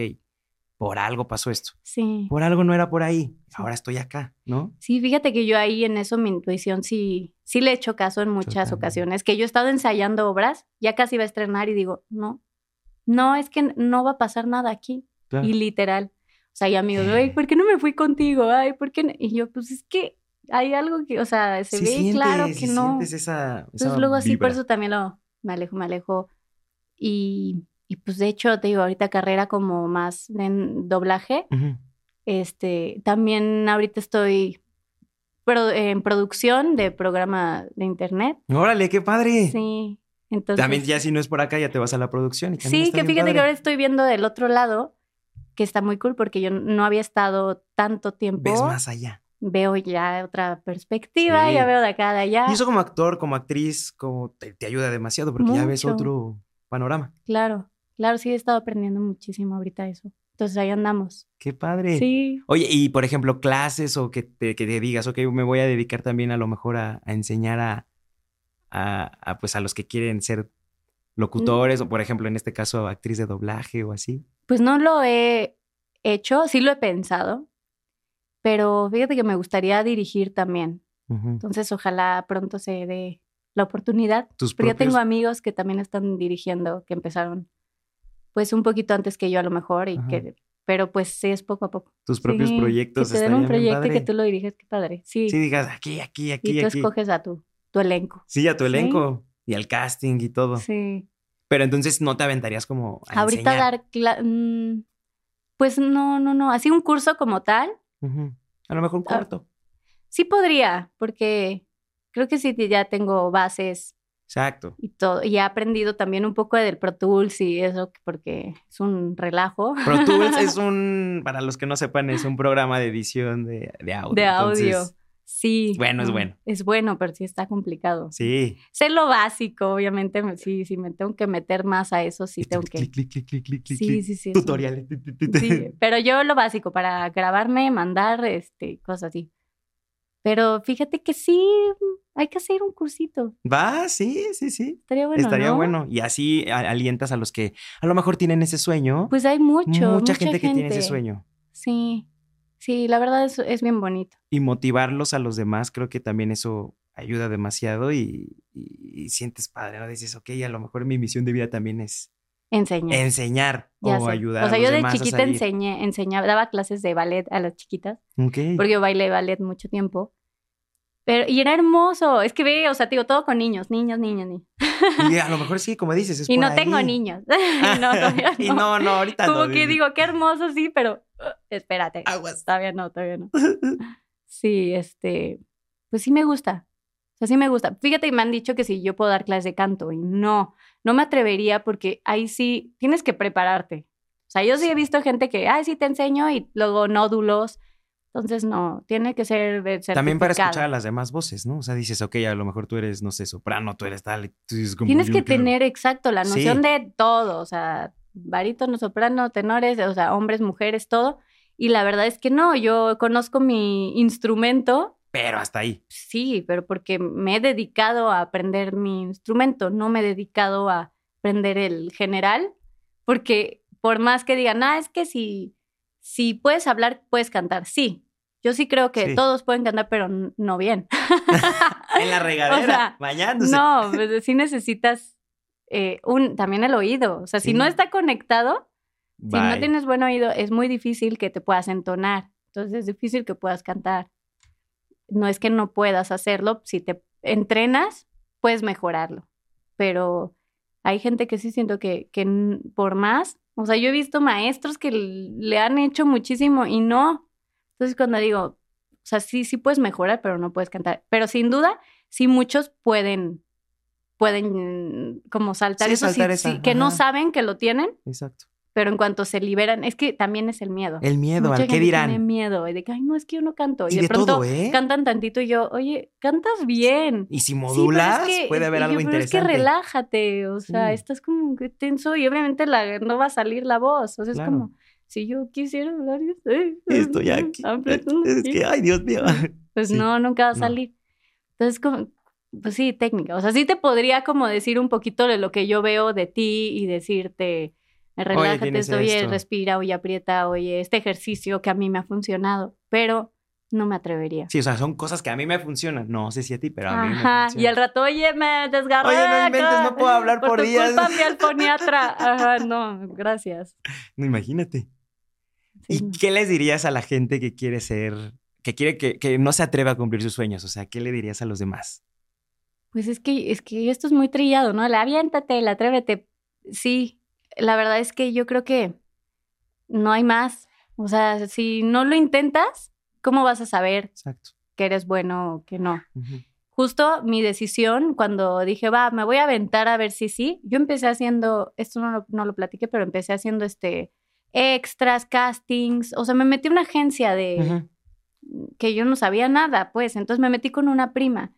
A: por algo pasó esto.
B: Sí.
A: Por algo no era por ahí.
B: Sí.
A: Ahora estoy acá, ¿no?
B: Sí, fíjate que yo ahí en eso mi intuición sí, sí le he hecho caso en muchas ocasiones, que yo he estado ensayando obras, ya casi iba a estrenar y digo, no, no, es que no va a pasar nada aquí.
A: Claro.
B: Y literal. O sea, hay amigos, ay, ¿por qué no me fui contigo? Ay, ¿por qué no? Y yo, pues es que hay algo que, o sea, se
A: Sí
B: ve
A: sientes,
B: claro
A: sí
B: que no.
A: sientes esa,
B: Entonces
A: esa
B: luego así, por
A: vibra.
B: eso también lo, me alejo, me alejo. Y, y pues de hecho, te digo, ahorita carrera como más en doblaje.
A: Ujú.
B: Este, también ahorita estoy pro- en producción de programa de internet.
A: Órale, qué padre.
B: Sí. Entonces,
A: También ya si no es por acá, ya te vas a la producción. y
B: sí, que fíjate que ahora estoy viendo del otro lado que está muy cool porque yo no había estado tanto tiempo.
A: Ves más allá.
B: Veo ya otra perspectiva,
A: Sí.
B: ya veo de acá, de allá.
A: Y eso como actor, como actriz, como te, te ayuda demasiado porque ya ves otro panorama.
B: Claro, claro, sí he estado aprendiendo muchísimo ahorita eso. Entonces ahí andamos.
A: Qué padre.
B: Sí.
A: Oye, y por ejemplo, clases o que te, que te digas, ok, me voy a dedicar también a lo mejor a, a enseñar a, a, a, pues a los que quieren ser locutores o por ejemplo en este caso actriz de doblaje o así.
B: Pues no lo he hecho, sí lo he pensado, pero fíjate que me gustaría dirigir también. Entonces ojalá pronto se dé la oportunidad.
A: Tus
B: Pero yo
A: propios-
B: tengo amigos que también están dirigiendo, que empezaron pues un poquito antes que yo a lo mejor, y
A: Ajá.
B: que, pero pues sí es poco a poco.
A: tus propios
B: Sí,
A: proyectos.
B: Que te den un proyecto y que tú lo diriges, qué padre. Sí.
A: Sí, digas aquí, aquí, aquí,
B: y tú
A: aquí.
B: escoges a tu, tu elenco.
A: Sí, a tu
B: Sí.
A: elenco y al casting y todo.
B: Sí.
A: Pero entonces no te aventarías como a
B: Ahorita
A: enseñar.
B: dar mm, pues no, no, no. Así un curso como tal.
A: A lo mejor un
B: Ah,
A: corto.
B: sí podría, porque creo que sí ya tengo bases
A: Exacto.
B: y todo. Y he aprendido también un poco del Pro Tools y eso, porque es un relajo.
A: Pro Tools es (laughs) un, para los que no sepan, es un programa de edición de, de audio.
B: De audio.
A: Entonces,
B: Sí.
A: Bueno, es
B: mm,
A: bueno.
B: Es bueno, pero sí está complicado.
A: sí.
B: Sé lo básico, obviamente. me- Sí, sí, me tengo que meter más a eso, sí
A: Y
B: tengo
A: clic,
B: que.
A: clic, clic, clic, clic, clic, clic,
B: Sí, sí, sí.
A: Tutoriales. tu, tu, tu, tu.
B: Sí, pero yo lo básico para grabarme, mandar, este, cosas así. Pero fíjate que sí, hay que hacer un cursito.
A: Va, sí, sí, sí.
B: Estaría bueno.
A: Estaría
B: ¿no?
A: bueno. Y así alientas a los que a lo mejor tienen ese sueño.
B: Pues hay mucho.
A: mucha, gente, que tiene ese sueño.
B: Sí, sí, la verdad es, es bien bonito.
A: Y motivarlos a los demás, creo que también eso ayuda demasiado y, y- y sientes padre, ¿no? Dices, ok, a lo mejor mi misión de vida también es
B: Enseñar.
A: enseñar
B: ya
A: o
B: sé.
A: ayudar
B: O sea,
A: a los
B: yo de chiquita enseñé, enseñaba, daba clases de ballet a las chiquitas, porque yo bailé ballet mucho tiempo. Pero, y era hermoso. Es que ve, o sea, te digo, todo con niños, niños, niños, niños.
A: Y a lo (laughs) mejor sí, como dices, es
B: Y
A: por
B: no tengo
A: ahí.
B: niños. (laughs) (laughs) y no, todavía
A: y
B: no.
A: no, no, ahorita
B: Como
A: no.
B: que digo, qué hermoso, sí, pero uh, espérate.
A: Aguas.
B: Todavía no, todavía no. Sí, este, pues sí me gusta. O sea, sí me gusta. Fíjate me han dicho que si yo puedo dar clases de canto y no, no me atrevería porque ahí sí tienes que prepararte. O sea, yo sí he visto gente que, ay, sí te enseño y luego nódulos. Entonces, no, tiene que ser de
A: También para
B: certificado.
A: escuchar a las demás voces, ¿no? O sea, dices, ok, a lo mejor tú eres, no sé, soprano, tú eres tal. tú como,
B: Tienes que
A: quiero-
B: tener, exacto, la
A: Sí.
B: noción de todo, o sea, barítono, soprano, tenores, o sea, hombres, mujeres, todo. Y la verdad es que no, yo conozco mi instrumento,
A: Pero hasta ahí.
B: sí, pero porque me he dedicado a aprender mi instrumento, no me he dedicado a aprender el general, porque por más que digan, ah, es que si, si puedes hablar, puedes cantar, sí. Yo sí creo que
A: Sí.
B: todos pueden cantar, pero no bien. (laughs)
A: En la (laughs) regadera,
B: O sea,
A: bañándose.
B: No, pues sí necesitas eh, un, también el oído. O sea, si no está conectado, si no tienes buen oído, es muy difícil que te puedas entonar. Entonces es difícil que puedas cantar. No es que no puedas hacerlo, si te entrenas, puedes mejorarlo. Pero hay gente que sí siento que, que por más, o sea, yo he visto maestros que le han hecho muchísimo y no. Entonces cuando digo, o sea, sí, sí puedes mejorar, pero no puedes cantar. Pero sin duda, sí muchos pueden, pueden como saltar
A: Sí,
B: eso,
A: saltar
B: sí,
A: esa,
B: que no saben que lo tienen,
A: Exacto.
B: Pero en cuanto se liberan, es que también es el miedo.
A: El miedo,
B: Mucha
A: al qué
B: gente
A: dirán.
B: Tiene miedo de que, ay, no, es que yo no canto. Y,
A: Y
B: de,
A: de
B: pronto
A: todo, ¿eh?
B: cantan tantito y yo, oye, cantas bien.
A: Y si
B: Sí, pero es
A: modulas,
B: que-
A: puede haber
B: y yo,
A: algo
B: pero
A: interesante.
B: Es que relájate, o sea,
A: Sí.
B: estás como tenso y obviamente la, no va a salir la voz. O sea,
A: Claro.
B: es como, si yo quisiera hablar, yo sé, (laughs)
A: Estoy aquí. Es
B: aquí".
A: que, ay, Dios mío. (laughs)
B: Pues
A: Sí.
B: no, nunca va a
A: No.
B: salir. Entonces, como, pues sí, técnica. O sea, sí te podría como decir un poquito de lo que yo veo de ti y decirte, relájate, oye,
A: esto.
B: respira, oye, aprieta, oye, este ejercicio que a mí me ha funcionado, pero no me atrevería.
A: Sí, o sea, son cosas que a mí me funcionan. No sé si a ti, pero a mí me
B: Ajá,
A: funcionan.
B: y al rato, oye, me desgarré.
A: Oye, no inventes, no puedo hablar por
B: tu
A: días".
B: culpa, (laughs) al foniatra. Ajá, no, gracias. (laughs)
A: No, imagínate.
B: Sí,
A: ¿Y
B: no.
A: qué les dirías a la gente que quiere ser, que quiere que, que no se atreva a cumplir sus sueños? O sea, ¿qué le dirías a los demás?
B: Pues es que, es que esto es muy trillado, ¿no? La aviéntate, la atrévete. Sí, la verdad es que yo creo que no hay más. O sea, si no lo intentas, ¿cómo vas a saber
A: Exacto.
B: que eres bueno o que no? Justo mi decisión, cuando dije, va, me voy a aventar a ver si sí, yo empecé haciendo, esto no lo, no lo platiqué, pero empecé haciendo este extras, castings. O sea, me metí a una agencia de que yo no sabía nada, pues. Entonces me metí con una prima.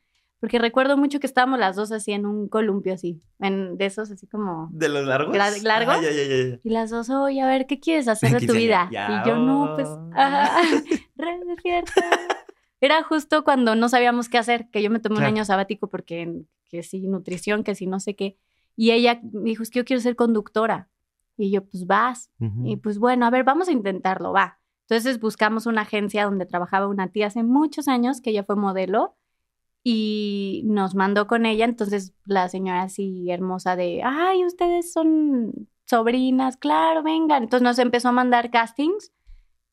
B: Porque recuerdo mucho que estábamos las dos así en un columpio así, en, de esos así como...
A: ¿De los largos?
B: Lar- ¿largos?
A: Ah, ya, ya, ya.
B: Y las dos, oye, a ver, ¿qué quieres hacer de tu vida? Y yo, no, pues, (laughs) (laughs) despierta. Era justo cuando no sabíamos qué hacer, que yo me tomé
A: Claro.
B: un año sabático porque que sí, nutrición, que sí, no sé qué. Y ella me dijo, es que yo quiero ser conductora. Y yo, pues vas.
A: Ujú.
B: Y pues bueno, a ver, vamos a intentarlo, va. Entonces buscamos una agencia donde trabajaba una tía hace muchos años, que ella fue modelo, y nos mandó con ella. Entonces la señora así hermosa de, ay, ustedes son sobrinas, claro, vengan. Entonces nos empezó a mandar castings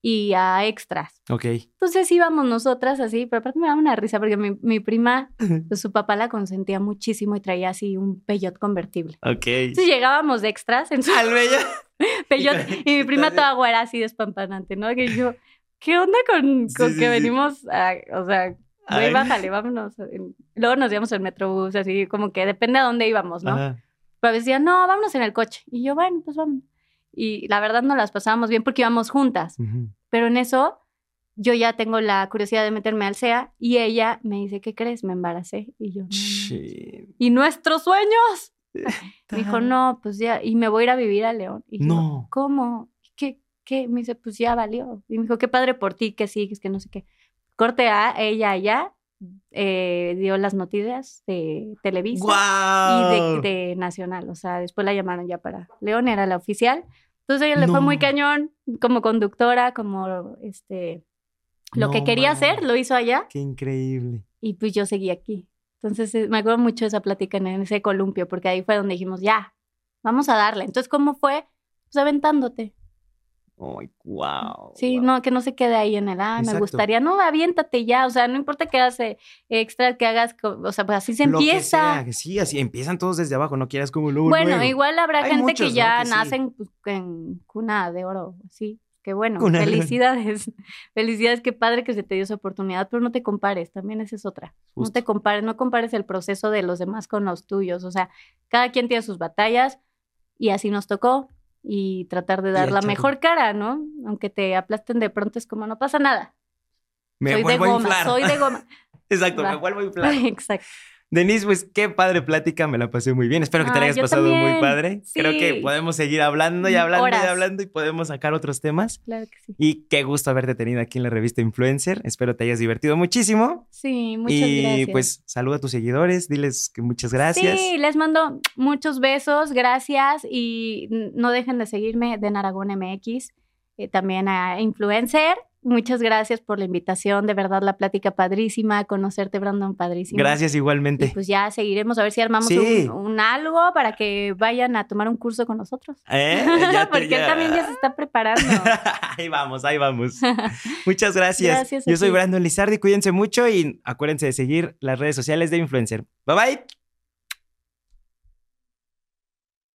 B: y a extras.
A: Ok.
B: Entonces íbamos nosotras así, pero aparte me daba una risa porque mi, mi prima, (laughs) pues, su papá la consentía muchísimo y traía así un peyot convertible.
A: Ok.
B: Entonces llegábamos de extras en su
A: Al. (laughs)
B: Peyot,
A: Y-
B: mi (laughs) prima toda güera así despampanante, ¿no? Que yo, ¿qué onda con, con
A: sí,
B: que
A: sí.
B: venimos a, o sea. Güey, bájale, vámonos. Luego nos íbamos en metrobús, así como que depende a dónde íbamos, ¿no?
A: Ajá.
B: Pero a veces decían, no, vámonos en el coche. Y yo, bueno, pues vamos. Y la verdad no las pasábamos bien porque íbamos juntas.
A: Ujú.
B: Pero en eso yo ya tengo la curiosidad de meterme al SEA y ella me dice, ¿qué crees? Me embaracé. Y yo, no, no. ¿Y nuestros sueños? Me (laughs) dijo, no, pues ya, y me voy a ir a vivir a León. Y yo,
A: No.
B: ¿cómo? ¿Qué? ¿Qué? Me dice, pues ya valió. Y me dijo, qué padre por ti, que sigues, que no sé qué. Corte a ella allá, eh, dio las noticias de Televisa y de, de Nacional. O sea, después la llamaron ya para León, era la oficial. Entonces ella le fue muy cañón como conductora, como este, lo que quería hacer, lo hizo allá
A: Qué increíble.
B: y pues yo seguí aquí. Entonces eh, me acuerdo mucho de esa plática en ese columpio, porque ahí fue donde dijimos, ya, vamos a darle. Entonces, ¿cómo fue? Pues aventándote.
A: Ay, wow.
B: Sí,
A: wow.
B: no, que no se quede ahí en el, ah, me gustaría, no, aviéntate ya, o sea, no importa que hagas extra, que hagas, o sea, pues así se
A: Lo que
B: empieza.
A: sea, que sí, así empiezan todos desde abajo, no quieras como luego.
B: Bueno,
A: luego.
B: igual habrá
A: Hay
B: gente
A: muchos,
B: que
A: ¿no?
B: ya
A: que sí.
B: nacen pues, en cuna de oro, sí. Que bueno,
A: Cuna
B: felicidades. (laughs) felicidades, qué padre que se te dio esa oportunidad, pero no te compares, también esa es otra. No te compares, no compares el proceso de los demás con los tuyos. O sea, cada quien tiene sus batallas y así nos tocó. Y tratar de dar la mejor cara, ¿no? Aunque te aplasten de pronto, es como no pasa nada.
A: Me
B: soy de
A: a
B: goma, soy de goma. (laughs)
A: Exacto, me
B: Va.
A: vuelvo a inflar. (laughs)
B: Exacto.
A: Denise, pues qué padre plática, me la pasé muy bien. Espero que te la
B: Ay,
A: hayas pasado muy padre. Creo que podemos seguir hablando y hablando
B: Horas.
A: y hablando y podemos sacar otros temas.
B: Claro que sí.
A: Y qué gusto haberte tenido aquí en la revista Influencer. Espero te hayas divertido muchísimo.
B: Sí, muchas
A: y
B: gracias.
A: pues saluda a tus seguidores, diles que muchas gracias.
B: Sí, les mando muchos besos, gracias y no dejen de seguirme de Aragón MX, eh, también a Influencer. Muchas gracias por la invitación, de verdad la plática padrísima, conocerte Brandon padrísimo.
A: Gracias
B: Y
A: igualmente.
B: pues ya seguiremos a ver si armamos
A: Sí.
B: un, un algo para que vayan a tomar un curso con nosotros.
A: ¿Eh? Ya (laughs) te-
B: Porque
A: ya-
B: él también ya se está preparando. (laughs)
A: ahí vamos, ahí vamos. (laughs) Muchas gracias.
B: Gracias
A: Yo soy. Brandon Lizardi, cuídense mucho y acuérdense de seguir las redes sociales de Influencer. Bye bye.